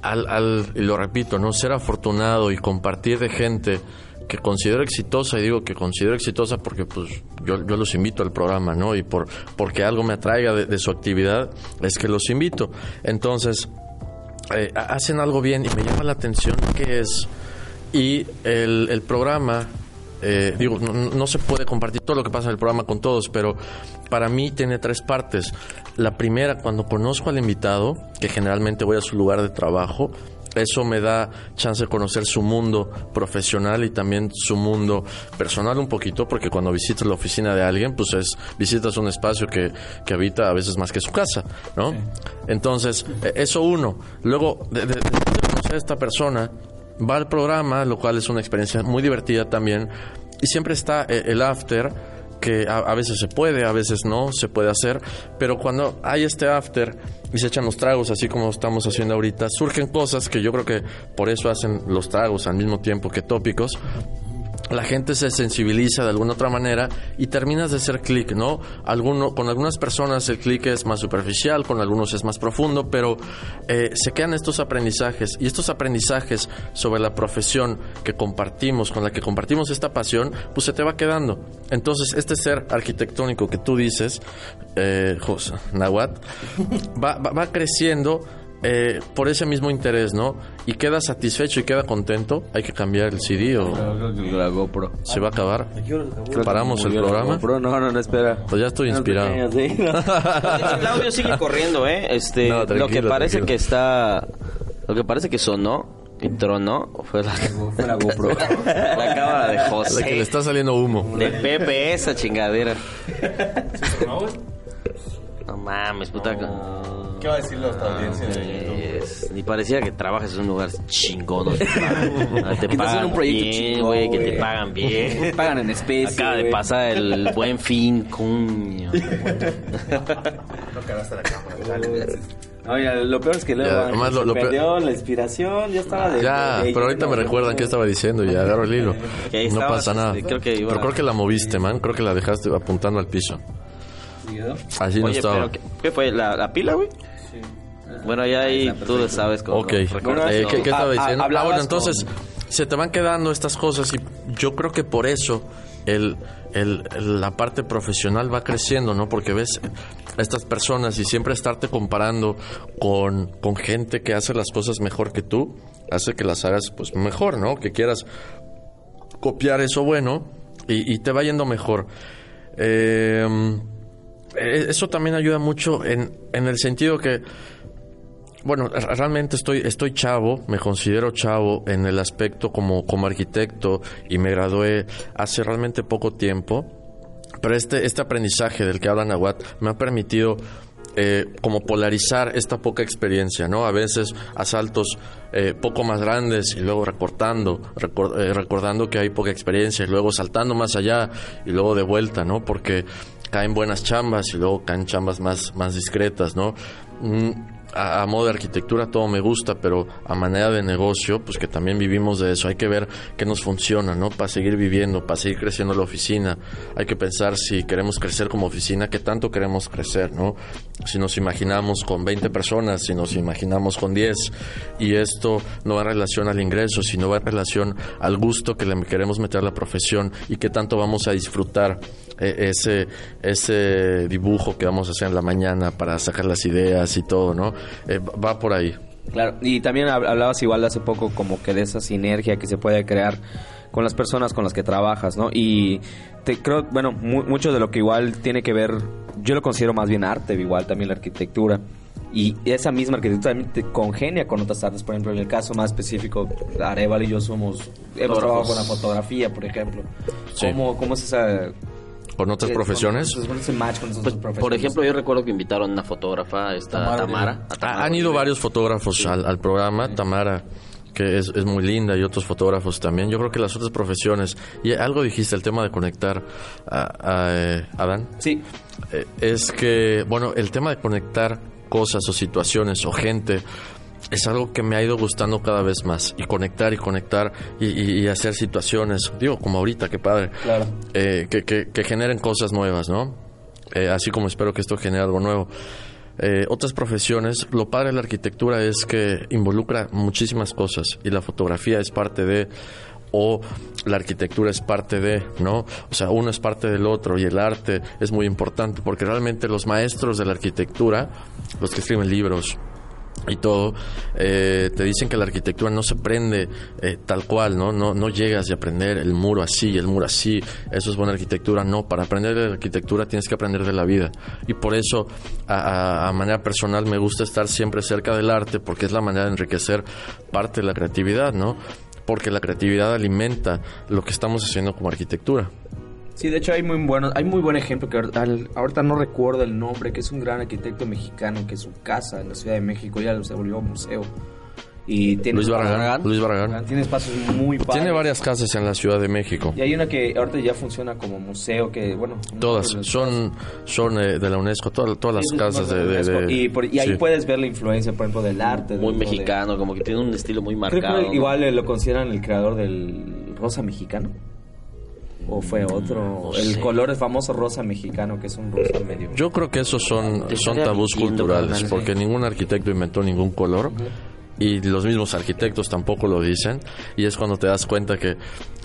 al, al y lo repito, no ser afortunado y compartir de gente que considero exitosa y digo que considero exitosa porque pues yo, yo los invito al programa, ¿no? Y por porque algo me atraiga de, su actividad es que los invito. Entonces eh, ha- hacen algo bien y me llama la atención que es y el, el programa eh, digo no, no se puede compartir todo lo que pasa en el programa con todos pero para mí tiene tres partes la primera cuando conozco al invitado que generalmente voy a su lugar de trabajo eso me da chance de conocer su mundo profesional y también su mundo personal un poquito, porque cuando visitas la oficina de alguien, pues es visitas un espacio que, que habita a veces más que su casa, ¿no? Entonces, eh, eso uno. Luego, de, de conocer a esta persona, va al programa, lo cual es una experiencia muy divertida también, y siempre está eh, el after, que a, a veces se puede, a veces no se puede hacer, pero cuando hay este after y se echan los tragos, así como estamos haciendo ahorita, surgen cosas que yo creo que por eso hacen los tragos al mismo tiempo que tópicos. La gente se sensibiliza de alguna otra manera y terminas de hacer clic, ¿no? Alguno, con algunas personas el clic es más superficial, con algunos es más profundo, pero eh, se quedan estos aprendizajes y estos aprendizajes sobre la profesión que compartimos, con la que compartimos esta pasión, pues se te va quedando. Entonces, este ser arquitectónico que tú dices, eh, José Nahuat, va, va, va creciendo eh, por ese mismo interés, ¿no? Y queda satisfecho y queda contento. Hay que cambiar el CD o La GoPro. se va a acabar. Paramos el programa. GoPro. No, no, no, espera. Pues ya estoy inspirado. El audio sigue corriendo, ¿eh? Este, No, lo que parece tranquilo. que está, lo que parece que sonó y tronó fue la, Fue la GoPro. la cámara de La que le José. está saliendo humo. De Pepe esa chingadera. No mames, puta. ¿Qué va a decir nuestra audiencia de YouTube? Es- Ni parecía que trabajas en un lugar chingón. donde Te pagan, te en un proyecto bien, chingón, güey, que te pagan bien. Pagan en especie. Acaba de pasar el buen fin, coño. No cagaste la cámara. Dale. Oye, lo peor es que luego Ya, ah, se lo- peor- la inspiración, ya estaba de... Ya, de- de- pero ahorita me recuerdan qué estaba diciendo y agarro el hilo. No pasa nada. creo que Pero creo que la moviste, man. Creo que la dejaste apuntando al piso. Así no Oye, estaba. pero ¿qué, qué fue? ¿La, la pila, güey? Bueno, ya ahí tú lo sabes cómo Ok, recortas Eh. ¿qué, qué estaba Ah, ah, diciendo? Ah, bueno, entonces con- se te van quedando estas cosas y yo creo que por eso el, el- el- la parte profesional va creciendo, ¿no? Porque ves a estas personas y siempre estarte comparando con, con gente que hace las cosas mejor que tú, hace que las hagas pues mejor, ¿no? Que quieras copiar eso bueno y, y te va yendo mejor. Eh, eso también ayuda mucho en, en el sentido que bueno, realmente estoy, estoy chavo, me considero chavo en el aspecto como, como arquitecto y me gradué hace realmente poco tiempo. Pero este, este aprendizaje del que habla Nahuat me ha permitido eh, como polarizar esta poca experiencia, ¿no? A veces asaltos eh, poco más grandes y luego recortando, recor- eh, recordando que hay poca experiencia y luego saltando más allá y luego de vuelta, ¿no? Porque caen buenas chambas y luego caen chambas más, más discretas, ¿no? Mm, a, modo de arquitectura todo me gusta, pero a manera de negocio, pues que también vivimos de eso. Hay que ver qué nos funciona, ¿no? Para seguir viviendo, para seguir creciendo la oficina. Hay que pensar si queremos crecer como oficina, qué tanto queremos crecer, ¿no? Si nos imaginamos con 20 personas, si nos imaginamos con 10, y esto no va en relación al ingreso, sino va en relación al gusto que le queremos meter a la profesión y qué tanto vamos a disfrutar eh, ese, ese dibujo que vamos a hacer en la mañana para sacar las ideas y todo, ¿no? Eh, va por ahí. Claro, y también hab- hablabas igual hace poco como que de esa sinergia que se puede crear con las personas con las que trabajas, ¿no? Y te creo, bueno, mu- mucho de lo que igual tiene que ver, yo lo considero más bien arte, igual también la arquitectura. Y esa misma arquitectura también te congenia con otras artes, por ejemplo, en el caso más específico, Arevalo y yo somos, hemos trabajado con la fotografía, por ejemplo. Sí. ¿Cómo, ¿Cómo es esa... ¿Con otras eh, profesiones? con- con ese match con esas Pues, otras por profesiones? ejemplo, yo recuerdo que invitaron a una fotógrafa, esta Tamara Tamara. a Ah, Tamara han ido varios fotógrafos al, al programa, Tamara, que es, es muy linda, y otros fotógrafos también. Yo creo que las otras profesiones, y algo dijiste, el tema de conectar a, a, eh, Adán, Sí, eh, es que, bueno, el tema de conectar cosas o situaciones o gente es algo que me ha ido gustando cada vez más. Y conectar y conectar y, y- y hacer situaciones, digo, como ahorita, qué padre, Claro. eh, que, que- que generen cosas nuevas, ¿no? Eh, así como espero que esto genere algo nuevo. Eh, otras profesiones, lo padre de la arquitectura es que involucra muchísimas cosas y la fotografía es parte de o la arquitectura es parte de, ¿no? O sea, uno es parte del otro y el arte es muy importante porque realmente los maestros de la arquitectura, los que escriben libros, y todo, eh, te dicen que la arquitectura no se prende eh, tal cual, ¿no? ¿no? No llegas a aprender el muro así, el muro así, eso es buena arquitectura, no, para aprender de la arquitectura tienes que aprender de la vida. Y por eso, a- a manera personal, me gusta estar siempre cerca del arte, porque es la manera de enriquecer parte de la creatividad, ¿no? Porque la creatividad alimenta lo que estamos haciendo como arquitectura. Sí, de hecho hay muy buenos, hay muy buen ejemplo que ahorita, al- ahorita no recuerdo el nombre, que es un gran arquitecto mexicano que su casa en la Ciudad de México ya se volvió museo. Y tiene Luis Barragán. Luis Barragán. Tiene espacios muy padres. Tiene varias casas en la Ciudad de México. Y hay una que ahorita ya funciona como museo que, bueno, Todas no- son, son eh, de la UNESCO, todas, todas las Sí, casas de... de- UNESCO. de- y, por- y ahí sí. puedes ver la influencia, por ejemplo, del arte. Muy mexicano, como que tiene un estilo muy Creo marcado. igual eh, lo consideran el creador del rosa mexicano. ¿O fue otro? no el sé. color es famoso rosa mexicano, que es un rosa medio. Yo creo que esos son, Te son tabús culturales, porque ningún arquitecto inventó ningún color. Y los mismos arquitectos tampoco lo dicen. Y es cuando te das cuenta que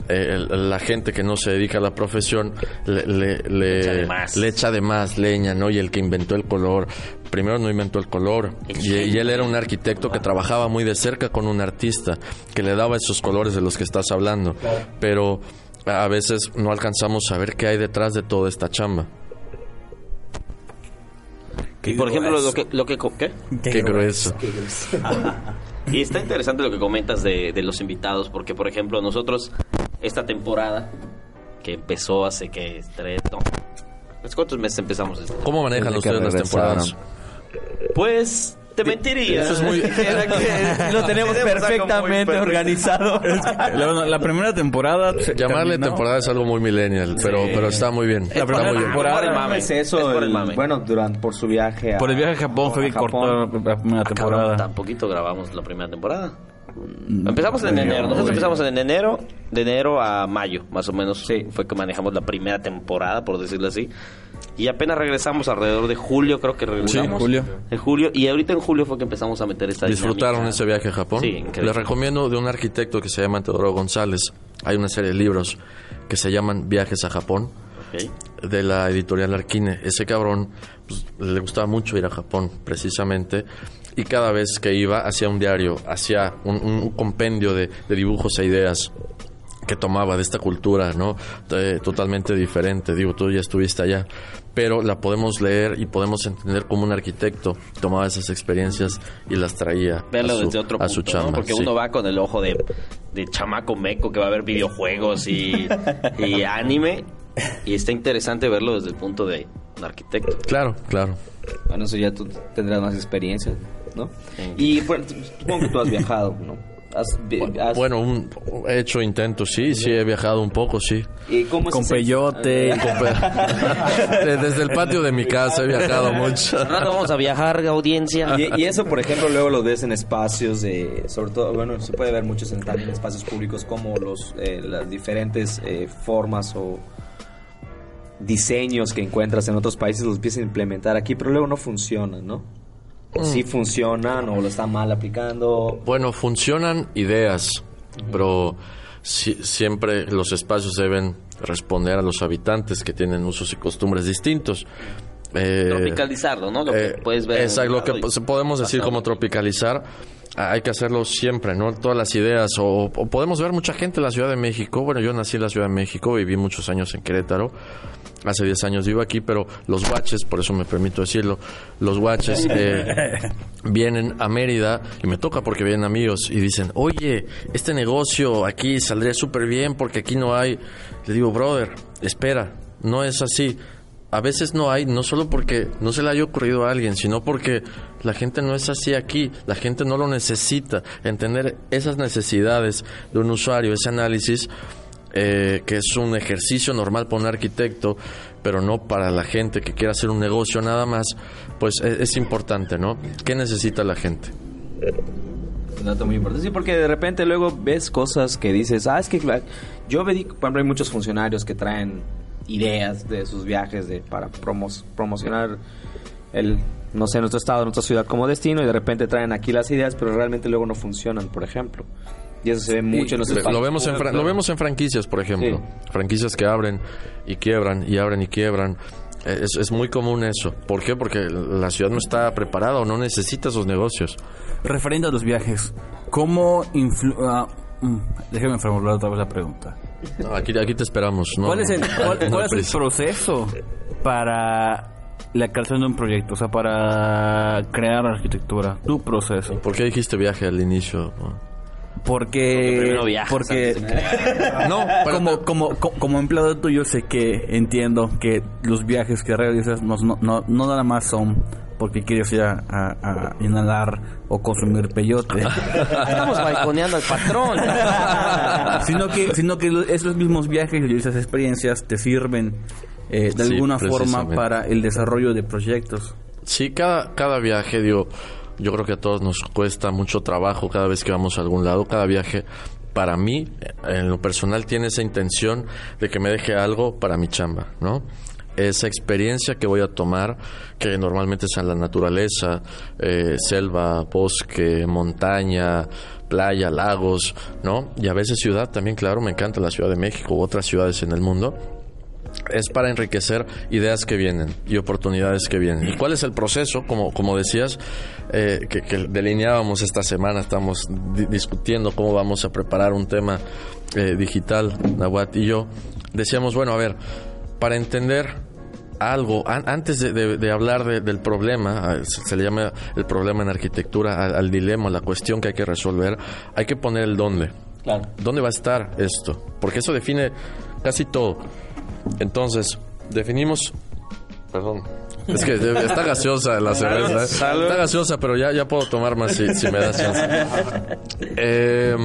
eh, la gente que no se dedica a la profesión le, le, le- echa de más. le echa de más leña, ¿no? Y el que inventó el color, primero no inventó el color. Y él era un arquitecto que trabajaba muy de cerca con un artista, que le daba esos colores de los que estás hablando. Pero a veces no alcanzamos a ver qué hay detrás de toda esta chamba. Y por ejemplo, lo que... Lo que co- ¿Qué? Qué, grueso. Y está interesante lo que comentas de, de los invitados, porque por ejemplo nosotros esta temporada que empezó hace que tres, no, ¿hace ¿cuántos meses empezamos? Esta? ¿Cómo manejan ustedes las temporadas? Pues Te mentiría. Eso es muy- Lo tenemos perfectamente organizado. La, la primera temporada... Llamarle terminó. temporada es algo muy millennial, pero, pero está muy bien. La Está primera muy temporada- por el mame. Es eso, Es por el el- mame. bueno, durante, por su viaje a, Por el viaje a Japón fue que cortó la primera Ah, temporada. tan poquito grabamos la primera temporada. Mm, Empezamos en enero. Nosotros empezamos en enero, de enero a mayo, más o menos. Sí. Fue que manejamos la primera temporada, por decirlo así. Y apenas regresamos alrededor de julio, creo que regresamos. julio. En julio. Y ahorita en julio fue que empezamos a meter esta ¿Disfrutaron dinámica. ese viaje a Japón? Sí, increíble. Les recomiendo de un arquitecto que se llama Teodoro González. Hay una serie de libros que se llaman Viajes a Japón de la editorial Arquine. Ese cabrón pues, le gustaba mucho ir a Japón, precisamente. Y cada vez que iba, hacía un diario, hacía un, un compendio de, de dibujos e ideas que tomaba de esta cultura, ¿no? Eh, totalmente diferente. Digo, tú ya estuviste allá. Pero la podemos leer y podemos entender como un arquitecto tomaba esas experiencias y las traía Verlo a su, desde otro a punto, su ¿no? chamba. Porque sí. uno va con el ojo de, de chamaco meco que va a ver videojuegos y, y anime. Y está interesante verlo desde el punto de un arquitecto. Claro, claro. Bueno, eso ya tú tendrás más experiencia, ¿no? Sí. Y bueno, supongo que tú has viajado, ¿no? Has, vi- has- Bueno, un, he hecho intentos, sí, sí, he viajado un poco, sí. ¿y cómo es Con peyote. De- Desde el patio de mi casa he viajado mucho. Rato vamos a viajar, audiencia. Y, y eso, por ejemplo, luego lo ves en espacios de, sobre todo, bueno, se puede ver muchos en, también en espacios públicos como los, eh, las diferentes eh, formas o diseños que encuentras en otros países los empiezas a implementar aquí, pero luego no funcionan, ¿no? O sí funcionan o lo están mal aplicando. Bueno, funcionan ideas, pero si- siempre los espacios deben responder a los habitantes que tienen usos y costumbres distintos. Eh, Tropicalizarlo, ¿no? Lo que eh, puedes ver. Exacto, lo que y- pues, podemos decir como tropicalizar. Hay que hacerlo siempre, ¿no? Todas las ideas. O, o podemos ver mucha gente en la Ciudad de México. Bueno, yo nací en la Ciudad de México, viví muchos años en Querétaro. Hace 10 años vivo aquí, pero los guaches, por eso me permito decirlo, los guaches eh, vienen a Mérida y me toca porque vienen amigos y dicen, oye, este negocio aquí saldría súper bien porque aquí no hay. Le digo, brother, espera, no es así. A veces no hay, no solo porque no se le haya ocurrido a alguien, sino porque la gente no es así aquí, la gente no lo necesita. Entender esas necesidades de un usuario, ese análisis, eh, que es un ejercicio normal para un arquitecto, pero no para la gente que quiera hacer un negocio nada más, pues es, es importante, ¿no? ¿Qué necesita la gente? Un dato muy importante. Sí, porque de repente luego ves cosas que dices, ah, es que yo vi, por ejemplo, hay muchos funcionarios que traen ideas de sus viajes de, para promos- promocionar el, no sé, nuestro estado, nuestra ciudad como destino y de repente traen aquí las ideas, pero realmente luego no funcionan, por ejemplo. Y eso se ve mucho en los Lo vemos en, lo vemos en franquicias, por ejemplo. Franquicias que abren y quiebran y abren y quiebran. Eh, Es, es muy común eso. ¿Por qué? Porque la ciudad no está preparada o no necesita esos negocios. Referente a los viajes, ¿cómo influ... mm, déjeme formular otra vez la pregunta. No, aquí, aquí te esperamos. ¿no? ¿Cuál es el, cuál- No cuál hay es el proceso para la creación de un proyecto? O sea, para crear arquitectura. Tu proceso. ¿Por qué dijiste viaje al inicio? Porque... viajas porque No, pero- como, como, co- como empleado tuyo sé que entiendo que los viajes que realizas no, no, no, no nada más son porque quieres ir a, a- a inhalar o consumir peyote, Estamos balconeando al patrón. sino que sino que esos mismos viajes y esas experiencias te sirven eh, de Sí, alguna forma para el desarrollo de proyectos. Sí, cada, cada viaje, digo, yo creo que a todos nos cuesta mucho trabajo cada vez que vamos a algún lado. Cada viaje, para mí, en lo personal, tiene esa intención de que me deje algo para mi chamba, ¿no? Esa experiencia que voy a tomar, que normalmente es en la naturaleza, eh, selva, bosque, montaña, playa, lagos, ¿no? Y a veces ciudad también, claro, me encanta la Ciudad de México u otras ciudades en el mundo es para enriquecer ideas que vienen y oportunidades que vienen. ¿Y cuál es el proceso? Como, como decías, eh, que, delineábamos esta semana, estamos di- discutiendo cómo vamos a preparar un tema eh, digital, Nahuat y yo. Decíamos, bueno, a ver, para entender algo, an- antes de, de- de hablar de- del problema, ah, se, se le llama el problema en arquitectura, al, al dilema, la cuestión que hay que resolver, hay que poner el dónde. Claro. ¿Dónde va a estar esto? Porque eso define casi todo. Entonces, definimos, perdón, Es que está gaseosa la cerveza. ¿eh? Está gaseosa, pero ya, ya puedo tomar más si, si me das chance. Eh,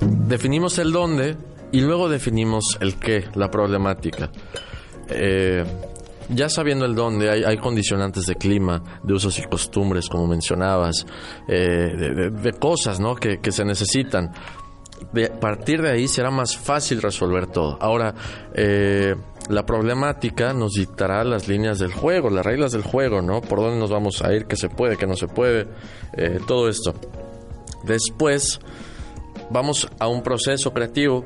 definimos el dónde y luego definimos el qué, la problemática. Eh, ya sabiendo el dónde, hay, condicionantes de clima, de usos y costumbres, como mencionabas, eh, de, cosas ¿no? que, se necesitan. De, partir de ahí será más fácil resolver todo. Ahora, eh, la problemática nos dictará las líneas del juego, las reglas del juego, ¿no? Por dónde nos vamos a ir, qué se puede, qué no se puede, todo esto. Después, vamos a un proceso creativo,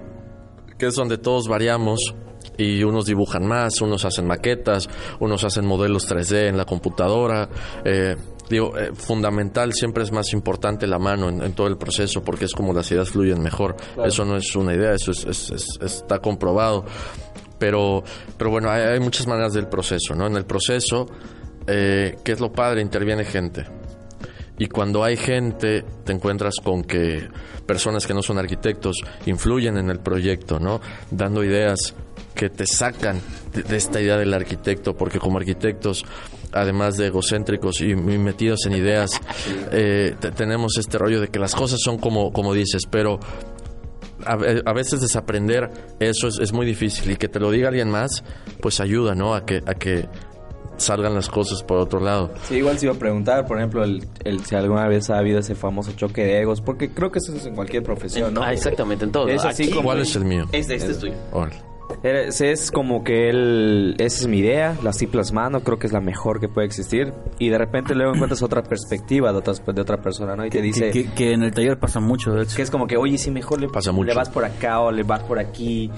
que es donde todos variamos y unos dibujan más, unos hacen maquetas, unos hacen modelos 3D en la computadora. Eh, digo, eh, fundamental siempre es más importante la mano en, en, todo el proceso porque es como las ideas fluyen mejor. Claro. Eso no es una idea, eso es, es, es, está comprobado. Pero, pero bueno, hay, hay, muchas maneras del proceso, ¿no? En el proceso, eh, ¿qué es lo padre? Interviene gente. Y cuando hay gente, te encuentras con que personas que no son arquitectos influyen en el proyecto, ¿no? Dando ideas que te sacan de, de, esta idea del arquitecto, porque como arquitectos, además de egocéntricos y, y metidos en ideas, eh, tenemos este rollo de que las cosas son como, como dices, pero a, a, veces desaprender eso es, es, muy difícil y que te lo diga alguien más, pues ayuda, ¿no? A que, a que salgan las cosas por otro lado. Sí, igual se iba a preguntar, por ejemplo, el, el, si alguna vez ha habido ese famoso choque de egos, porque creo que eso es en cualquier profesión, ¿no? Ah, exactamente, en todo. Es así como ¿Cuál es el mío? Este, este es tuyo. Es, es, como que él, esa es mi idea, la estoy plasmando, creo que es la mejor que puede existir. Y de repente luego encuentras otra perspectiva de, otras, de otra persona, ¿no? Y te dice... Que, que, que, en el taller pasa mucho, de hecho. Que es como que, oye, si mejor le, pasa mucho. le vas por acá o le vas por aquí.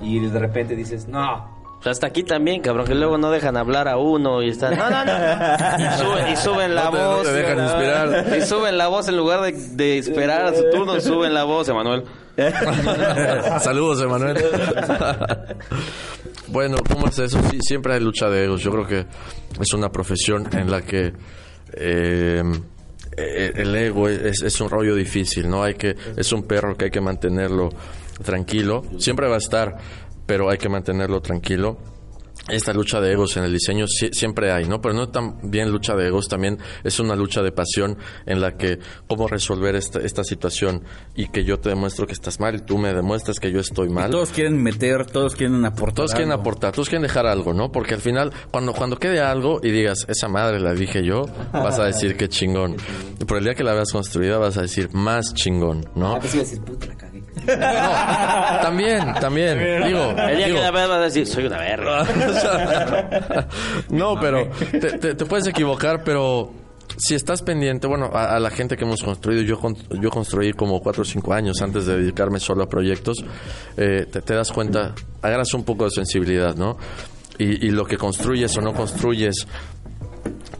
Y de repente dices, no, hasta aquí también, cabrón, que luego no dejan hablar a uno y están. No, no, no. Y, suben, y suben la no te, voz. No te dejan inspirar. Y suben la voz en lugar de, de esperar a su turno, suben la voz, Emanuel. Saludos, Emanuel. bueno, ¿cómo es eso? Siempre hay lucha de egos. Yo creo que es una profesión en la que. Eh, el ego es, es, un rollo difícil, ¿no? Hay que, es un perro que hay que mantenerlo tranquilo. Siempre va a estar, pero hay que mantenerlo tranquilo. Esta lucha de egos en el diseño siempre hay, ¿no? Pero no también lucha de egos, también es una lucha de pasión en la que cómo resolver esta, esta situación y que yo te demuestro que estás mal y tú me demuestras que yo estoy mal. Y todos quieren meter, todos quieren aportar. Todos quieren algo. aportar, todos quieren dejar algo, ¿no? Porque al final, cuando, cuando quede algo y digas, esa madre la dije yo, vas a decir que chingón. Y por el día que la veas construida vas a decir más chingón, ¿no? Ah, pues iba a decir, puta, la cagué. No, también, también. Digo, el día digo, que la veas vas a decir, soy una verga. no, pero te, te, te, puedes equivocar, pero si estás pendiente, bueno, a, a, la gente que hemos construido, yo, yo construí como 4 o 5 años antes de dedicarme solo a proyectos, eh, te, te, das cuenta, agarras un poco de sensibilidad, ¿no? Y, y, lo que construyes o no construyes,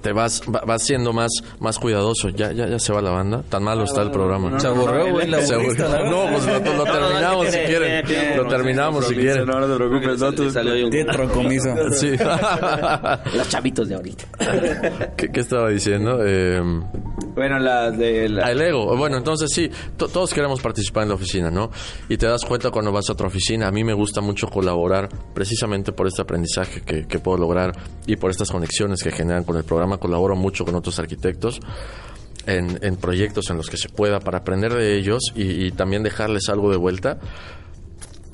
te vas vas siendo más más cuidadoso. Ya ya ya se va la banda. Tan malo está el programa. Se aburrió, güey. No, pues lo, lo terminamos si quieren. Lo terminamos si quieren. No, no te preocupes, no, tú compromiso. Sí. Los chavitos de ahorita. ¿Qué, qué estaba diciendo? Eh, bueno, la de la... Ah, el ego. Bueno, entonces sí, todos queremos participar en la oficina, ¿no? Y te das cuenta cuando vas a otra oficina. A mí me gusta mucho colaborar precisamente por este aprendizaje que, que puedo lograr y por estas conexiones que generan con el programa. Colaboro mucho con otros arquitectos. En, proyectos en los que se pueda para aprender de ellos y, también dejarles algo de vuelta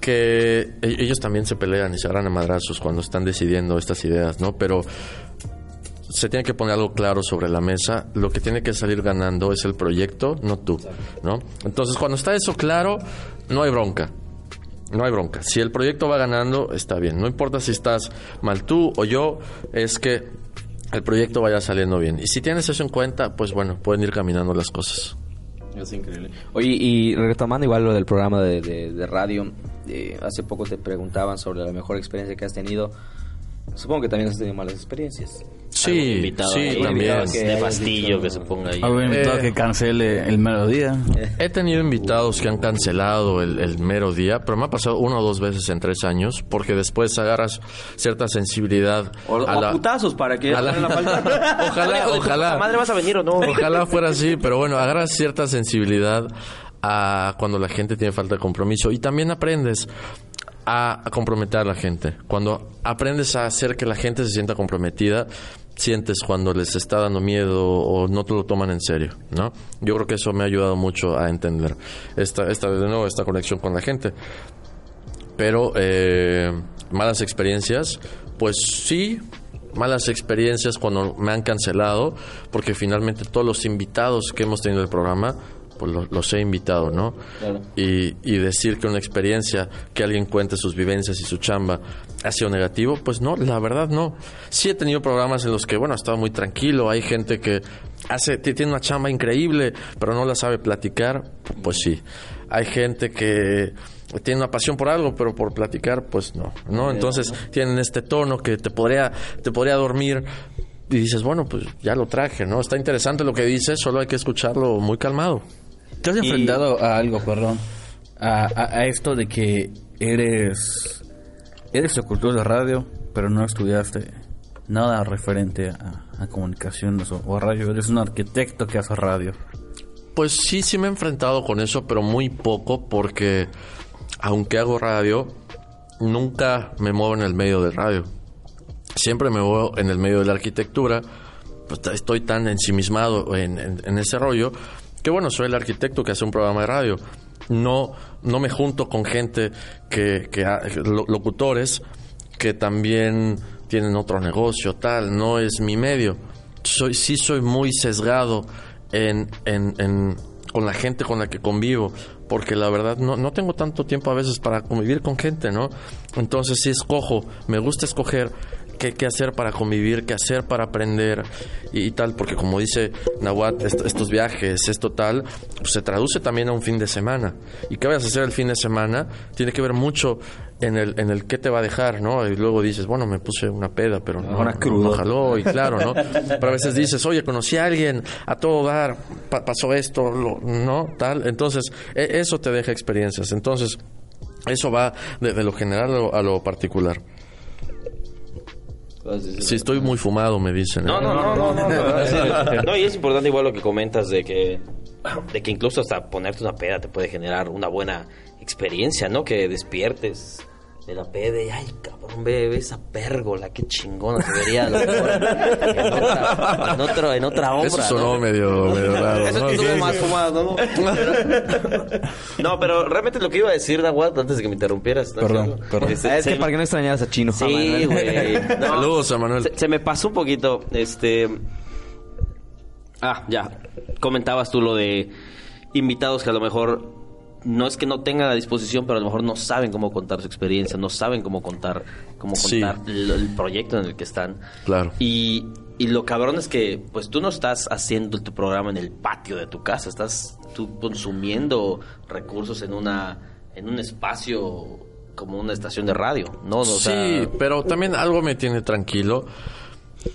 que ellos también se pelean y se agarran a madrazos cuando están decidiendo estas ideas, ¿no? Pero se tiene que poner algo claro sobre la mesa. Lo que tiene que salir ganando es el proyecto, no tú, ¿no? Entonces, cuando está eso claro, no hay bronca. No hay bronca. Si el proyecto va ganando, está bien. No importa si estás mal tú o yo, es que el proyecto vaya saliendo bien. Y si tienes eso en cuenta, pues bueno, pueden ir caminando las cosas. Es increíble. Oye, y retomando igual lo del programa de, de, radio, eh, hace poco te preguntaban sobre la mejor experiencia que has tenido. Supongo que también has tenido malas experiencias. Sí, invitado sí, también. Que de fastillo que se ponga ahí. Algún invitado Eh, que cancele el mero día. He tenido invitados que han cancelado el, el, mero día, pero me ha pasado una o dos veces en tres años, porque después agarras cierta sensibilidad o, a o la... putazos para que a la- la falta. ojalá, ojalá. madre vas a venir o no? Ojalá fuera así, pero bueno, agarras cierta sensibilidad a cuando la gente tiene falta de compromiso y también aprendes a, comprometer a la gente. Cuando aprendes a hacer que la gente se sienta comprometida, sientes cuando les está dando miedo o no te lo toman en serio, ¿no? Yo creo que eso me ha ayudado mucho a entender esta, esta de nuevo, esta conexión con la gente. Pero eh, malas experiencias, pues sí, malas experiencias cuando me han cancelado, porque finalmente todos los invitados que hemos tenido en el programa, pues los, los he invitado, ¿no? Y, y decir que una experiencia, que alguien cuente sus vivencias y su chamba ha sido negativo, pues no, la verdad no. Sí he tenido programas en los que, bueno, ha estado muy tranquilo, hay gente que hace, tiene una chamba increíble, pero no la sabe platicar, pues sí. Hay gente que tiene una pasión por algo, pero por platicar, pues no, ¿no? Entonces tienen este tono que te podría, te podría dormir y dices, bueno, pues ya lo traje, ¿no? Está interesante lo que dices, solo hay que escucharlo muy calmado. ¿Te has enfrentado a algo, perdón? A, a- a esto de que eres. Eres locutor de radio, pero no estudiaste nada referente a, a comunicaciones o, o radio. Eres un arquitecto que hace radio. Pues sí, sí me he enfrentado con eso, pero muy poco porque aunque hago radio, nunca me muevo en el medio del radio. Siempre me muevo en el medio de la arquitectura. Pues estoy tan ensimismado en, en- en ese rollo que bueno, soy el arquitecto que hace un programa de radio. No, no me junto con gente que, locutores que también tienen otro negocio, tal, no es mi medio. Soy, sí soy muy sesgado en, en, en- con la gente con la que convivo, porque la verdad no, no tengo tanto tiempo a veces para convivir con gente, ¿no? Entonces sí escojo, me gusta escoger qué, qué hacer para convivir, qué hacer para aprender y, y tal, porque como dice Nahuat, est- estos viajes, esto tal, pues se traduce también a un fin de semana. Y qué vayas a hacer el fin de semana tiene que ver mucho en el, en el qué te va a dejar, ¿no? Y luego dices, bueno, me puse una peda, pero no, Una crudo. no jaló, y claro, ¿no? Pero a veces dices, oye, conocí a alguien, a todo dar, pa- pasó esto, lo- ¿no? Tal. Entonces, e- eso te deja experiencias. Entonces, eso va de, de lo general a lo, a lo particular. Si estoy muy fumado, me dicen. ¿eh? No, no, no, no, no, no, sí. No, y es importante igual lo que comentas de que de que incluso hasta ponerte una peda te puede generar una buena experiencia, ¿no? Que despiertes de la peda y ay, cabrón, ve, ve esa pérgola, qué chingona se vería lo mejor en otra, en otro- en otra obra. Eso sonó ¿no? medio, medio raro. Eso ¿no? es que Sí, más fumado, ¿no? No, pero realmente lo que iba a decir, Nahuatl, antes de que me interrumpieras. ¿no? Perdón, perdón. Este, Ah, es que se- para que no extrañaras a Chino. Sí, güey. No, Saludos a Manuel. Se, se me pasó un poquito, este... Ah, ya. Comentabas tú lo de invitados que a lo mejor no es que no tengan a disposición, pero a lo mejor no saben cómo contar su experiencia, no saben cómo contar, cómo Sí. contar el, el proyecto en el que están. Claro. Y, y lo cabrón es que, pues tú no estás haciendo tu programa en el patio de tu casa, estás tú consumiendo recursos en una, en un espacio como una estación de radio, ¿no? O sea, sí, pero también algo me tiene tranquilo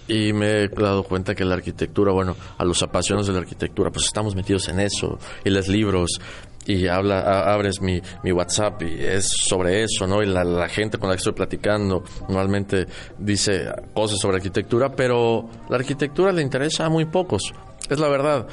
y me he dado cuenta que la arquitectura, bueno, a los apasionados de la arquitectura, pues estamos metidos en eso y les libros y habla, abres mi, mi WhatsApp y es sobre eso, ¿no? Y la, la gente con la que estoy platicando normalmente dice cosas sobre arquitectura, pero la arquitectura le interesa a muy pocos, es la verdad.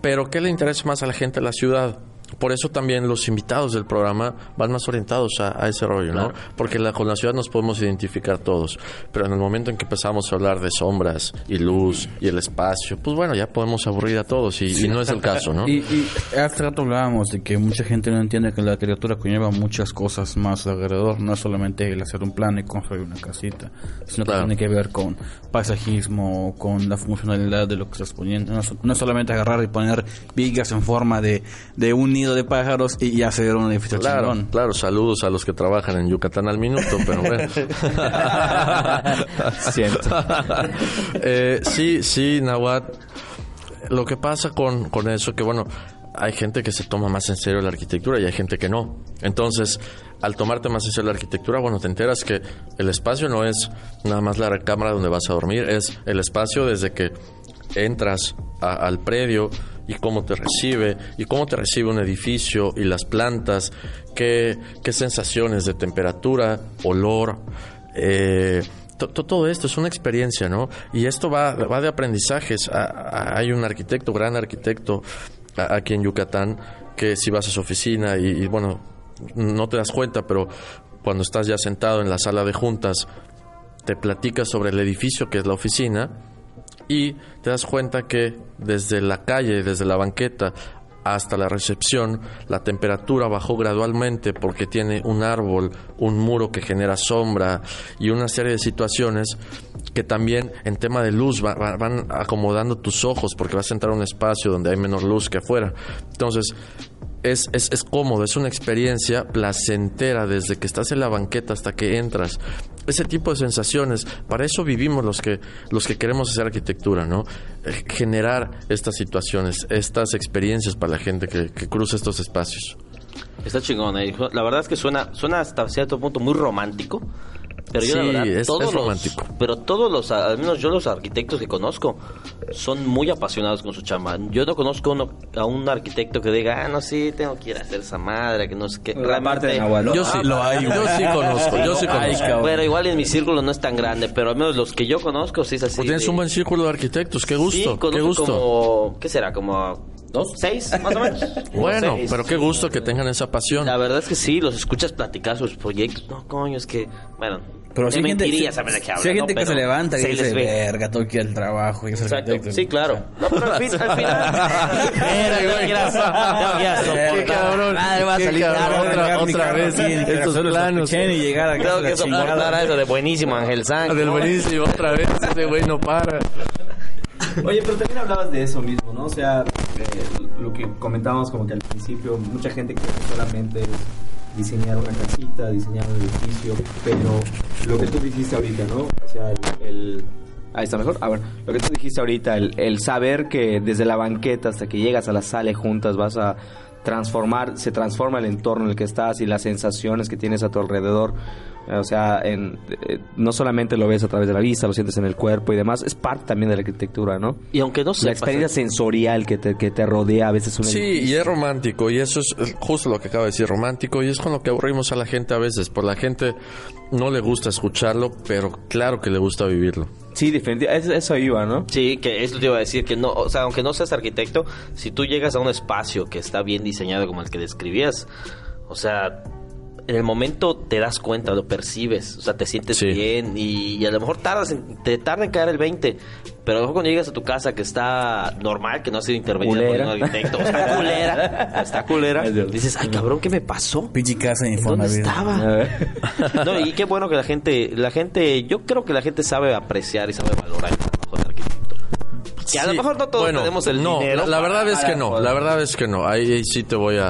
Pero ¿qué le interesa más a la gente de la ciudad? Por eso también los invitados del programa van más orientados a, a ese rollo, ¿no? Porque la- con la ciudad nos podemos identificar todos. Pero en el momento en que empezamos a hablar de sombras y luz y el espacio, pues bueno, ya podemos aburrir a todos y, y no es el caso, ¿no? Y, y hace rato hablábamos de que mucha gente no entiende que la arquitectura conlleva muchas cosas más alrededor. No es solamente el hacer un plan y construir una casita, sino que Claro. tiene que ver con paisajismo, con la funcionalidad de lo que estás poniendo. No, es- no solamente agarrar y poner vigas en forma de, de un nido de pájaros y, y hacer un edificio Claro, chingón. claro, saludos a los que trabajan en Yucatán al minuto, pero bueno. Siento. Eh, sí, sí, Nahuatl. Lo que pasa con, con eso, que bueno, hay gente que se toma más en serio la arquitectura y hay gente que no. Entonces, al tomarte más en serio la arquitectura, bueno, te enteras que el espacio no es nada más la recámara donde vas a dormir, es el espacio desde que entras a- al predio y cómo te recibe y cómo te recibe un edificio y las plantas, qué, qué sensaciones de temperatura, olor, eh, to- to- todo esto es una experiencia, ¿no? Y esto va, va de aprendizajes. Hay un arquitecto, gran arquitecto aquí en Yucatán, que si vas a su oficina y, y, bueno, no te das cuenta, pero cuando estás ya sentado en la sala de juntas, te platicas sobre el edificio que es la oficina y te das cuenta que desde la calle, desde la banqueta hasta la recepción, la temperatura bajó gradualmente porque tiene un árbol, un muro que genera sombra y una serie de situaciones que también en tema de luz va- va- van acomodando tus ojos porque vas a entrar a un espacio donde hay menos luz que afuera. Entonces, es, es, es cómodo, es una experiencia placentera desde que estás en la banqueta hasta que entras. Ese tipo de sensaciones, para eso vivimos los que, los que queremos hacer arquitectura, ¿no? Eh, Generar estas situaciones, estas experiencias para la gente que, que cruza estos espacios. Está chingón, eh. La verdad es que suena, suena hasta cierto punto muy romántico. Pero yo la Sí, verdad, es- todos es los- romántico. pero todos los, al menos yo los arquitectos que conozco, son muy apasionados con su chamba. Yo no conozco uno- a un arquitecto que diga, ah, no, sí, tengo que ir a hacer esa madre, que no sé qué. La parte de Nahuatl. Yo sí, lo hay, yo sí conozco, yo sí conozco. Bueno, igual en mi círculo no es tan grande, pero al menos los que yo conozco sí es así. Pues tienes de- un buen círculo de arquitectos, qué gusto, Sí, qué gusto. como, ¿qué será? Como dos, seis, más o menos. Bueno, Seis. pero qué gusto que tengan esa pasión. La verdad es que sí, los escuchas platicar sus proyectos. No, coño, es que, bueno, Pero si hay gente, si- saber de qué hablan, si hay ¿no? gente que Pero se levanta y se dice, verga, tengo que ir al trabajo y Exacto, arquitecto". sí, claro. No, pero al, fin, al final. Qué cabrón, Madre, va a salir otra, otra vez estos planos. Y llegar a Tengo casa que soportar eso de buenísimo, Ángel. Ah, Del buenísimo, otra vez, ese güey no para. Oye, pero también hablabas de eso mismo, ¿no? O sea, lo que comentábamos como que al principio, mucha gente que solamente es diseñar una casita, diseñar un edificio, pero lo que tú dijiste ahorita, ¿no? O sea, el... Ahí está mejor. A ver, lo que tú dijiste ahorita, el, el saber que desde la banqueta hasta que llegas a la sala juntas vas a transformar, se transforma el entorno en el que estás y las sensaciones que tienes a tu alrededor. O sea, en, eh, no solamente lo ves a través de la vista, lo sientes en el cuerpo y demás, es parte también de la arquitectura, ¿no? Y aunque no La sepas, experiencia sensorial que te, que te rodea a veces un Sí, y es romántico, y eso es justo lo que acaba de decir, romántico, y es con lo que aburrimos a la gente a veces, por la gente no le gusta escucharlo, pero claro que le gusta vivirlo. Sí, definitivamente, eso, eso iba, ¿no? Sí, que eso te iba a decir, que no, o sea, aunque no seas arquitecto, si tú llegas a un espacio que está bien diseñado como el que describías, o sea, en el momento te das cuenta, lo percibes, o sea, te sientes Sí. bien y, y a lo mejor tardas en, te tarda en caer el 20, pero a lo mejor cuando llegas a tu casa que está normal, que no ha sido intervenida por un arquitecto, está culera, está culera, dices, ay cabrón, ¿qué me pasó? Pinche casa en ¿Dónde estaba? No, y qué bueno que la gente, la gente, yo creo que la gente sabe apreciar y sabe valorar el trabajo del arquitecto. Que a lo Sí, mejor no todos bueno, tenemos el no, dinero. La, la verdad es que no, la verdad es que no. Ahí, ahí sí te voy a,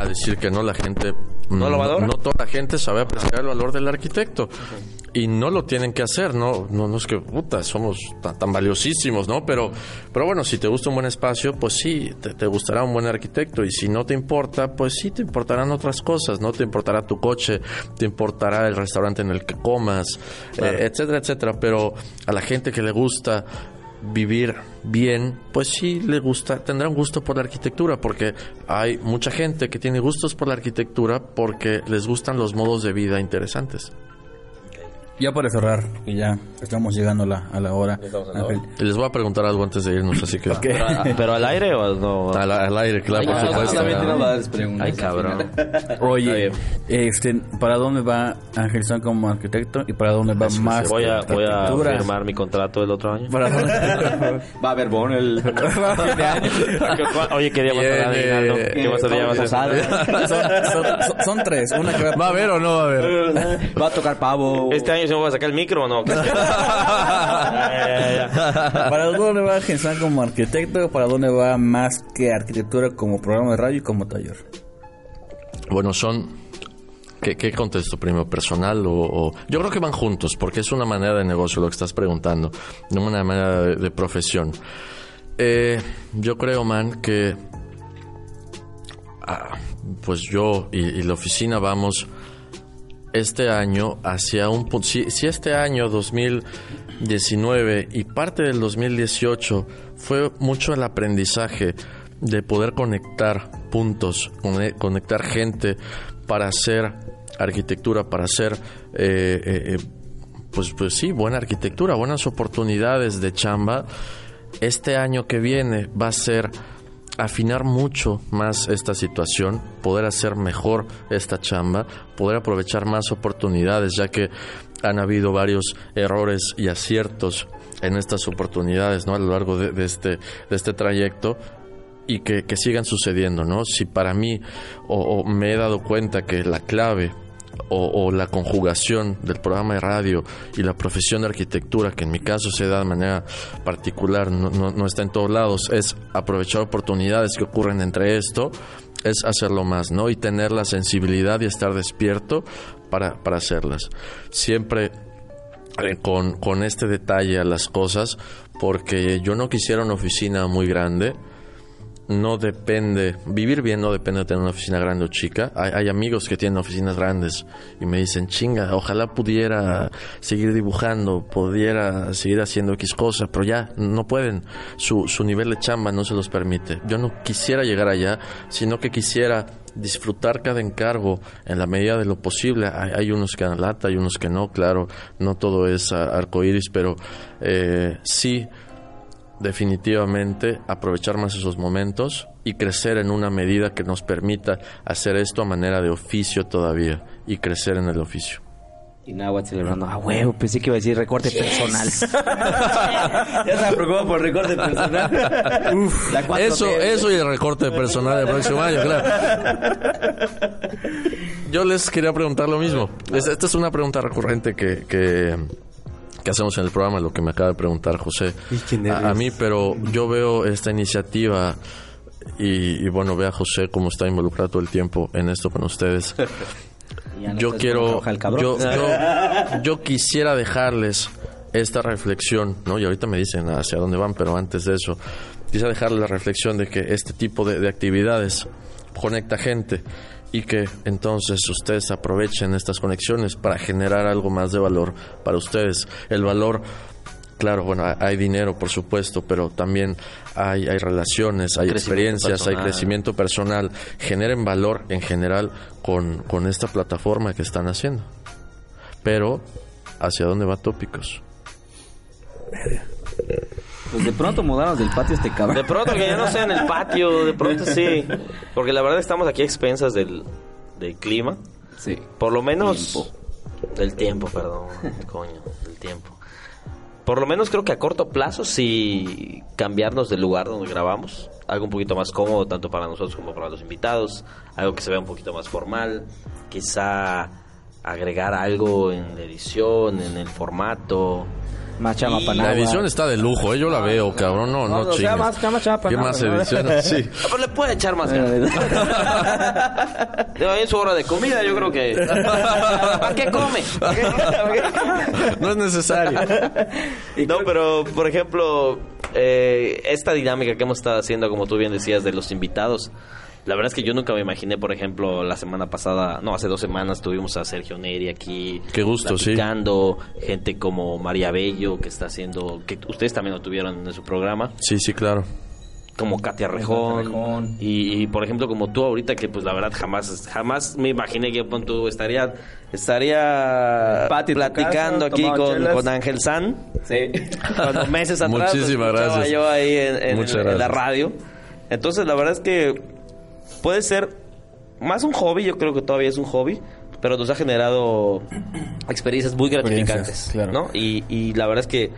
a decir que no, la gente... ¿No lo valora? No, toda la gente sabe apreciar el valor del arquitecto. Y no lo tienen que hacer, no, no, no es que, puta, somos tan, tan valiosísimos, ¿no? Pero, pero bueno, si te gusta un buen espacio, pues sí, te, te gustará un buen arquitecto. Y si no te importa, pues sí, te importarán otras cosas, ¿no? Te importará tu coche, te importará el restaurante en el que comas, eh, etcétera, etcétera. Pero a la gente que le gusta vivir bien, pues sí le gusta, tendrá un gusto por la arquitectura, porque hay mucha gente que tiene gustos por la arquitectura porque les gustan los modos de vida interesantes. Ya para cerrar, que ya estamos llegando a la, a la hora. Y les voy a preguntar algo antes de irnos, así que Pero, pero al aire o no? al, al aire, claro, por Ay, supuesto. Ay, al cabrón. Oye, este, ¿para dónde va Ángel San como arquitecto y para dónde va más Voy a, voy a firmar mi contrato el otro año. ¿Para dónde? Va a haber bono el... Oye, ¿qué día vas a dar, Viene- Aguinaldo? ¿Qué vas a día vas a hacer? son, son- son- son tres. Una que va ¿Va a haber o no va a haber? Va a tocar pavo. ¿Este año se me va a sacar el micro o no? Ya, ya, ya. ¿Para dónde va Ángel San como arquitecto? ¿Para dónde va más que arquitectura como programa de radio y como taller? Bueno, son... ¿Qué, qué contesto primero? ¿Personal o, o- Yo creo que van juntos, porque es una manera de negocio lo que estás preguntando, no una manera de, de profesión. Eh, yo creo, man, que... ah, pues yo y, y la oficina vamos este año hacia un punto... Si, este año 2019 y parte del 2018 fue mucho el aprendizaje de poder conectar puntos, cone- conectar gente para hacer arquitectura, para hacer... eh, eh, eh, pues, pues sí, buena arquitectura, buenas oportunidades de chamba. Este año que viene va a ser afinar mucho más esta situación, poder hacer mejor esta chamba, poder aprovechar más oportunidades, ya que han habido varios errores y aciertos en estas oportunidades, ¿no? A lo largo de, este, de este trayecto y que, sigan sucediendo, ¿no? Si para mí o me he dado cuenta que la clave o, la conjugación del programa de radio y la profesión de arquitectura, que en mi caso se da de manera particular, no, no, está en todos lados, es aprovechar oportunidades que ocurren entre esto, es hacerlo más, ¿no? Y tener la sensibilidad y estar despierto para, para hacerlas. Siempre eh, con, con este detalle a las cosas, porque yo no quisiera una oficina muy grande, no depende, vivir bien no depende de tener una oficina grande o chica. Hay, amigos que tienen oficinas grandes y me dicen, chinga, ojalá pudiera seguir dibujando, pudiera seguir haciendo X cosas, pero ya no pueden. Su, su nivel de chamba no se los permite. Yo no quisiera llegar allá, sino que quisiera disfrutar cada encargo en la medida de lo posible. Hay, unos que dan lata, hay unos que no, claro, no todo es arcoíris, pero eh, sí definitivamente aprovechar más esos momentos y crecer en una medida que nos permita hacer esto a manera de oficio todavía y crecer en el oficio. Y Nahuatl celebrando, ah, huevo, pensé que iba a decir recorte personal. ya se preocupado por recorte personal. eso, eso y el recorte personal del próximo año, claro. Yo les quería preguntar lo mismo. Esta es una pregunta recurrente que, que que hacemos en el programa, lo que me acaba de preguntar José a, mí, pero yo veo esta iniciativa y, bueno, ve a José cómo está involucrado todo el tiempo en esto con ustedes. yo quiero, yo, yo, quisiera dejarles esta reflexión, ¿no? Y ahorita me dicen hacia dónde van, pero antes de eso, quisiera dejarles la reflexión de que este tipo de, de actividades conecta gente y que entonces ustedes aprovechen estas conexiones para generar algo más de valor para ustedes. El valor claro, bueno, hay dinero, por supuesto, pero también hay, hay relaciones, hay experiencias, hay crecimiento personal. Generen valor en general con, con esta plataforma que están haciendo. Pero, ¿hacia dónde va Tópicos? Pues de pronto mudarnos del patio este cabrón. De pronto que ya no sea en el patio, de pronto sí. Porque la verdad estamos aquí a expensas del, del clima. Sí. Por lo menos... Del tiempo, perdón. Coño, del tiempo. Por lo menos creo que a corto plazo sí cambiarnos del lugar donde grabamos. Algo un poquito más cómodo tanto para nosotros como para los invitados. Algo que se vea un poquito más formal. Quizá agregar algo en la edición, en el formato. Más chama La edición está de lujo, ¿eh? yo la veo, cabrón. No, no, no más, chama ¿Qué más edición? Sí. Ah, pero le puede echar más ganas. en su hora de comida, yo creo que. ¿Para qué come? no es necesario. no, pero, por ejemplo, eh, esta dinámica que hemos estado haciendo, como tú bien decías, de los invitados la verdad es que yo nunca me imaginé, por ejemplo, la semana pasada, no, hace dos semanas tuvimos a Sergio Neri aquí. Qué gusto, sí. gente como María Bello, que está haciendo, que ustedes también lo tuvieron en su programa. Sí, sí, claro. Como Katia Rejón, Y, por ejemplo como tú ahorita que pues la verdad jamás jamás me imaginé que tú estaría estaría platicando aquí con, Ángel San. Sí. Cuando meses atrás muchísimas gracias. yo ahí en la radio. Entonces la verdad es que puede ser más un hobby, yo creo que todavía es un hobby, pero nos ha generado experiencias muy gratificantes, ¿no? Y, y la verdad es que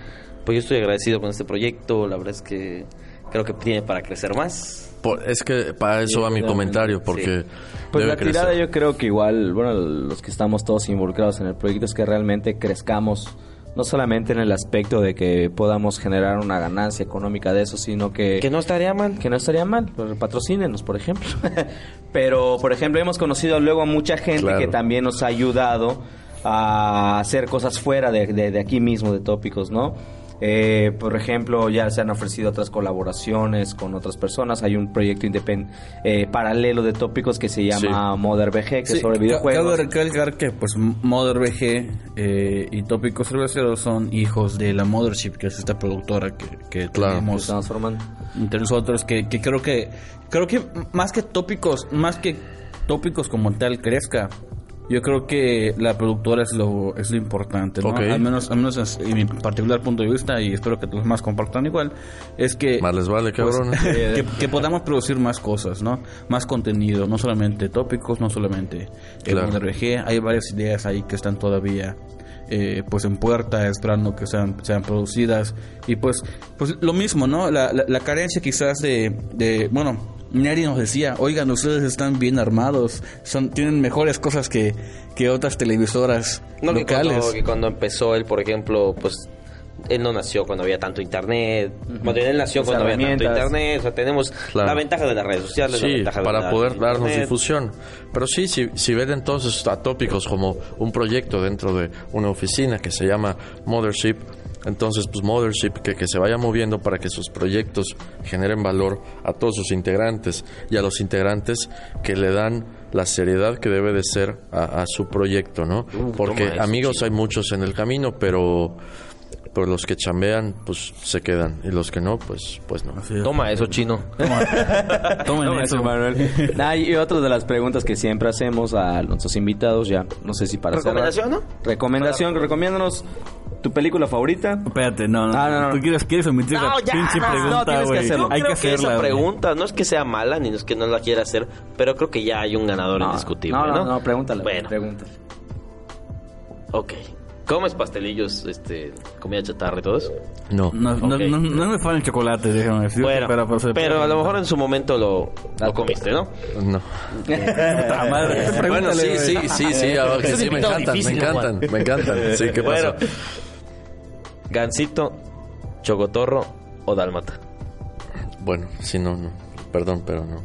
pues yo estoy agradecido con este proyecto, la verdad es que creo que tiene para crecer más. es que para eso va mi comentario, porque... Pues la tirada yo creo que igual, bueno, los que estamos todos involucrados en el proyecto es que realmente crezcamos no solamente en el aspecto de que podamos generar una ganancia económica de eso, sino que... Que no estaría mal. Que no estaría mal, pues, patrocínenos, por ejemplo. Pero, por ejemplo, hemos conocido luego a mucha gente que también nos ha ayudado a hacer cosas fuera de, de aquí mismo, de tópicos, ¿no? Eh, por ejemplo, ya se han ofrecido otras colaboraciones con otras personas. Hay un proyecto eh, paralelo de tópicos que se llama Mother VG, que es sobre videojuegos. Cabe recalcar que pues Mother VG eh, y Tópicos Cerveceros son hijos de la Mothership, que es esta productora que, que tenemos entre nosotros, que, que creo que creo que más que tópicos, más que tópicos como tal crezca, Yo creo que la productora es lo, es lo importante, ¿no? Al menos, al menos es- en mi particular punto de vista, y espero que los más compartan igual, es que... Más les vale, cabrón. que, que podamos producir más cosas, ¿no? Más contenido, no solamente tópicos, no solamente el Claro. RG. Hay varias ideas ahí que están todavía eh, pues en puerta, esperando que sean, sean producidas. Y pues, pues lo mismo, ¿no? La, la, la carencia quizás de, de, bueno, Neri nos decía, oigan, ustedes están bien armados, son, tienen mejores cosas que, que otras televisoras No, que locales. cuando, que cuando empezó él, por ejemplo, pues él no nació cuando había tanto internet. Cuando él nació cuando había tanto internet. O sea, tenemos Claro. la ventaja de las redes sociales. la ventaja para poder darnos internet. difusión. Pero sí, si, si ven entonces a tópicos como un proyecto dentro de una oficina que se llama Mothership, entonces pues Mothership que, que se vaya moviendo para que sus proyectos generen valor a todos sus integrantes y a los integrantes que le dan la seriedad que debe de ser a, a su proyecto, ¿no? Porque toma eso, amigos hay muchos en el camino, pero... Pero los que chambean, pues se quedan. Y los que no, pues, pues no. Es. Toma eso, chino. No, eso. Manuel. Nah, y otra de las preguntas que siempre hacemos a nuestros invitados, ya no sé si para ¿Recomendación, cerrar. Recomendación, recomiéndanos tu película favorita. Espérate, no, no. Ah, no, no. Tú quieres, quieres omitir No, ya, pinche no, pregunta, no, tienes que güey. hacerlo. Hay que creo que hacerla, esa güey. pregunta no es que sea mala ni es que no la quiera hacer, pero creo que ya hay un ganador No, indiscutible, no, ¿no? no, no, pregúntale. Bueno, pregúntale. ok. ¿Comes pastelillos, este, comida chatarra y todo eso? No. No, no, Ok. no, no me fan el chocolate, déjame decir. Bueno, pero, pero, pero, a lo mejor en su momento lo, lo comiste, ¿no? No. Puta madre, Bueno, pregúntale, sí, güey. sí, sí, sí, ah, es sí, me encantan, difícil, me encantan, me encantan. Sí, ¿qué Bueno, pasa? Gansito, chocotorro o dálmata. Bueno, sí, no, no. Perdón, pero no.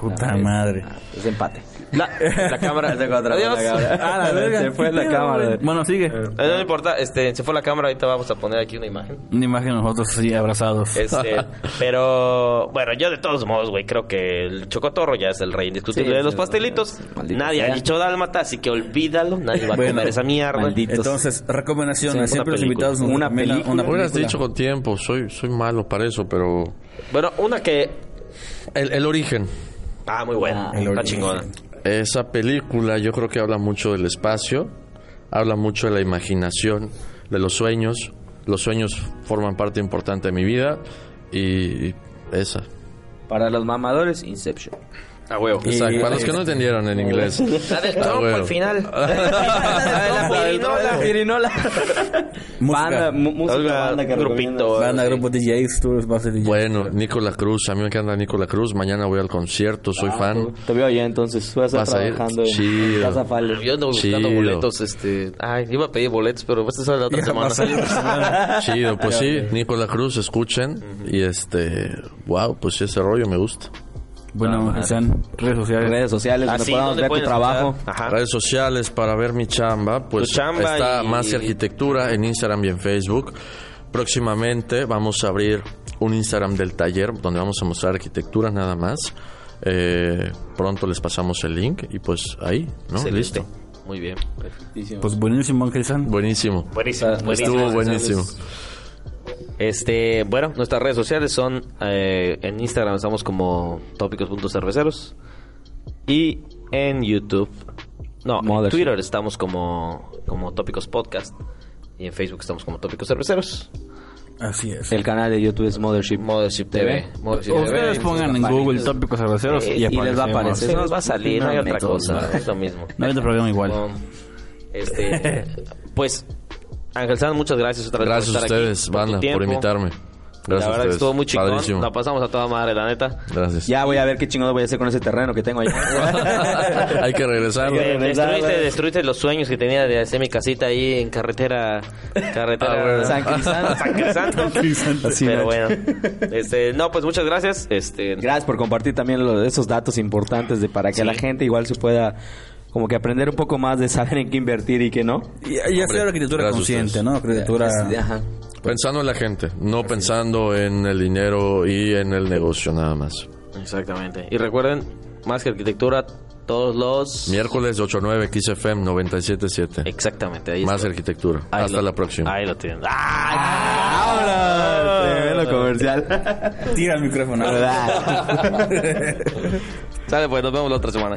Puta madre. Es empate. La, la cámara. Se Adiós. la cámara. Ah, la. Se fue la cámara. Bueno, sigue. Eh, No importa, este, se fue la cámara, ahorita vamos a poner aquí una imagen. Una imagen de nosotros así abrazados. Este, pero bueno, yo de todos modos, güey, creo que el chocotorro ya es el rey indiscutible Sí, de los sí, pastelitos. Nadie sea. ha dicho dálmata, así que olvídalo, nadie va a Bueno, comer esa mierda. maldito. Entonces, recomendaciones. Sí, una Siempre los invitados Una película. una Hubieras película. dicho con tiempo, soy, soy malo para eso, pero... Bueno, una que El, el origen. ah, muy buena, el está chingona. Esa película yo creo que habla mucho del espacio, habla mucho de la imaginación, de los sueños. Los sueños forman parte importante de mi vida y esa. Para los mamadores, Inception. A huevo. Exacto. Para los que no entendieron en inglés. La del Ah, trompo al final. La pirinola. La pirinola. Música. Banda, música, Oiga, banda que grupito. Banda, Sí. grupo DJs, tú vas a ser DJ. Bueno, Nicola Cruz, a mí me encanta Nicola Cruz. Mañana voy al concierto, soy fan. Te veo allá entonces. Vas a Vas a ir. trabajando en Chido. Yo ando buscando Chido. boletos, este... Ay, iba a pedir boletos, pero esta es la otra Ya semana. Chido, pues sí, Nicola Cruz, escuchen. Y este, wow, pues ese rollo me gusta. Bueno, están redes sociales. Redes sociales Ah, donde sí, podamos ¿dónde ver tu pueden trabajo. escuchar? Ajá. Redes sociales para ver mi chamba, pues chamba está y- Más Arquitectura en Instagram y en Facebook. Próximamente vamos a abrir un Instagram del taller donde vamos a mostrar arquitectura nada más. Eh, pronto les pasamos el link y pues ahí, ¿no? Excelente. Listo. Muy bien. Pues buenísimo, Ángel San. Buenísimo. Buenísimo. Estuvo buenísimo. Este, bueno, nuestras redes sociales son eh, en Instagram estamos como tópicos.cerveceros y en YouTube, no, en Mothership. Twitter estamos como como Tópicos Podcast y en Facebook estamos como Tópicos Cerveceros. Así es. El canal de YouTube es Mothership. Mothership TV. Mothership Ustedes TV. pongan en Google tópicos cerveceros Eh, y, y les va a aparecer. Nos va a salir, no hay otra cosa, ¿no? es lo mismo. No hay otro problema igual. No. Este, pues Ángel San, muchas gracias otra vez Gracias por a estar aquí, ustedes, tu banda, por invitarme. Gracias la a verdad que ustedes. estuvo muy chingón. Padrísimo. La pasamos a toda madre, la neta. Gracias. Ya voy a ver qué chingado voy a hacer con ese terreno que tengo allá. Hay que regresar. Que Eh, destruiste, los sueños que tenía de hacer mi casita ahí en carretera carretera Ah, bueno. San Crisanto. San Crisanto. Así, pero ¿no? bueno este no pues muchas gracias este Gracias por compartir también lo- esos datos importantes de para que Sí. la gente igual se pueda como que aprender un poco más de saber en qué invertir y qué no. Y, y hacer arquitectura a consciente. ¿no? Arquitectura... Es- ajá. Pensando en la gente, no pensando en el dinero y en el negocio nada más. exactamente y recuerden más que arquitectura todos los Miércoles 8-9 XFM 97.7. exactamente ahí Más está. arquitectura. Ahí Hasta lo- la próxima. ahí lo tienen ¡Ah! Tremendo comercial. Tira el micrófono. sale pues nos vemos la otra semana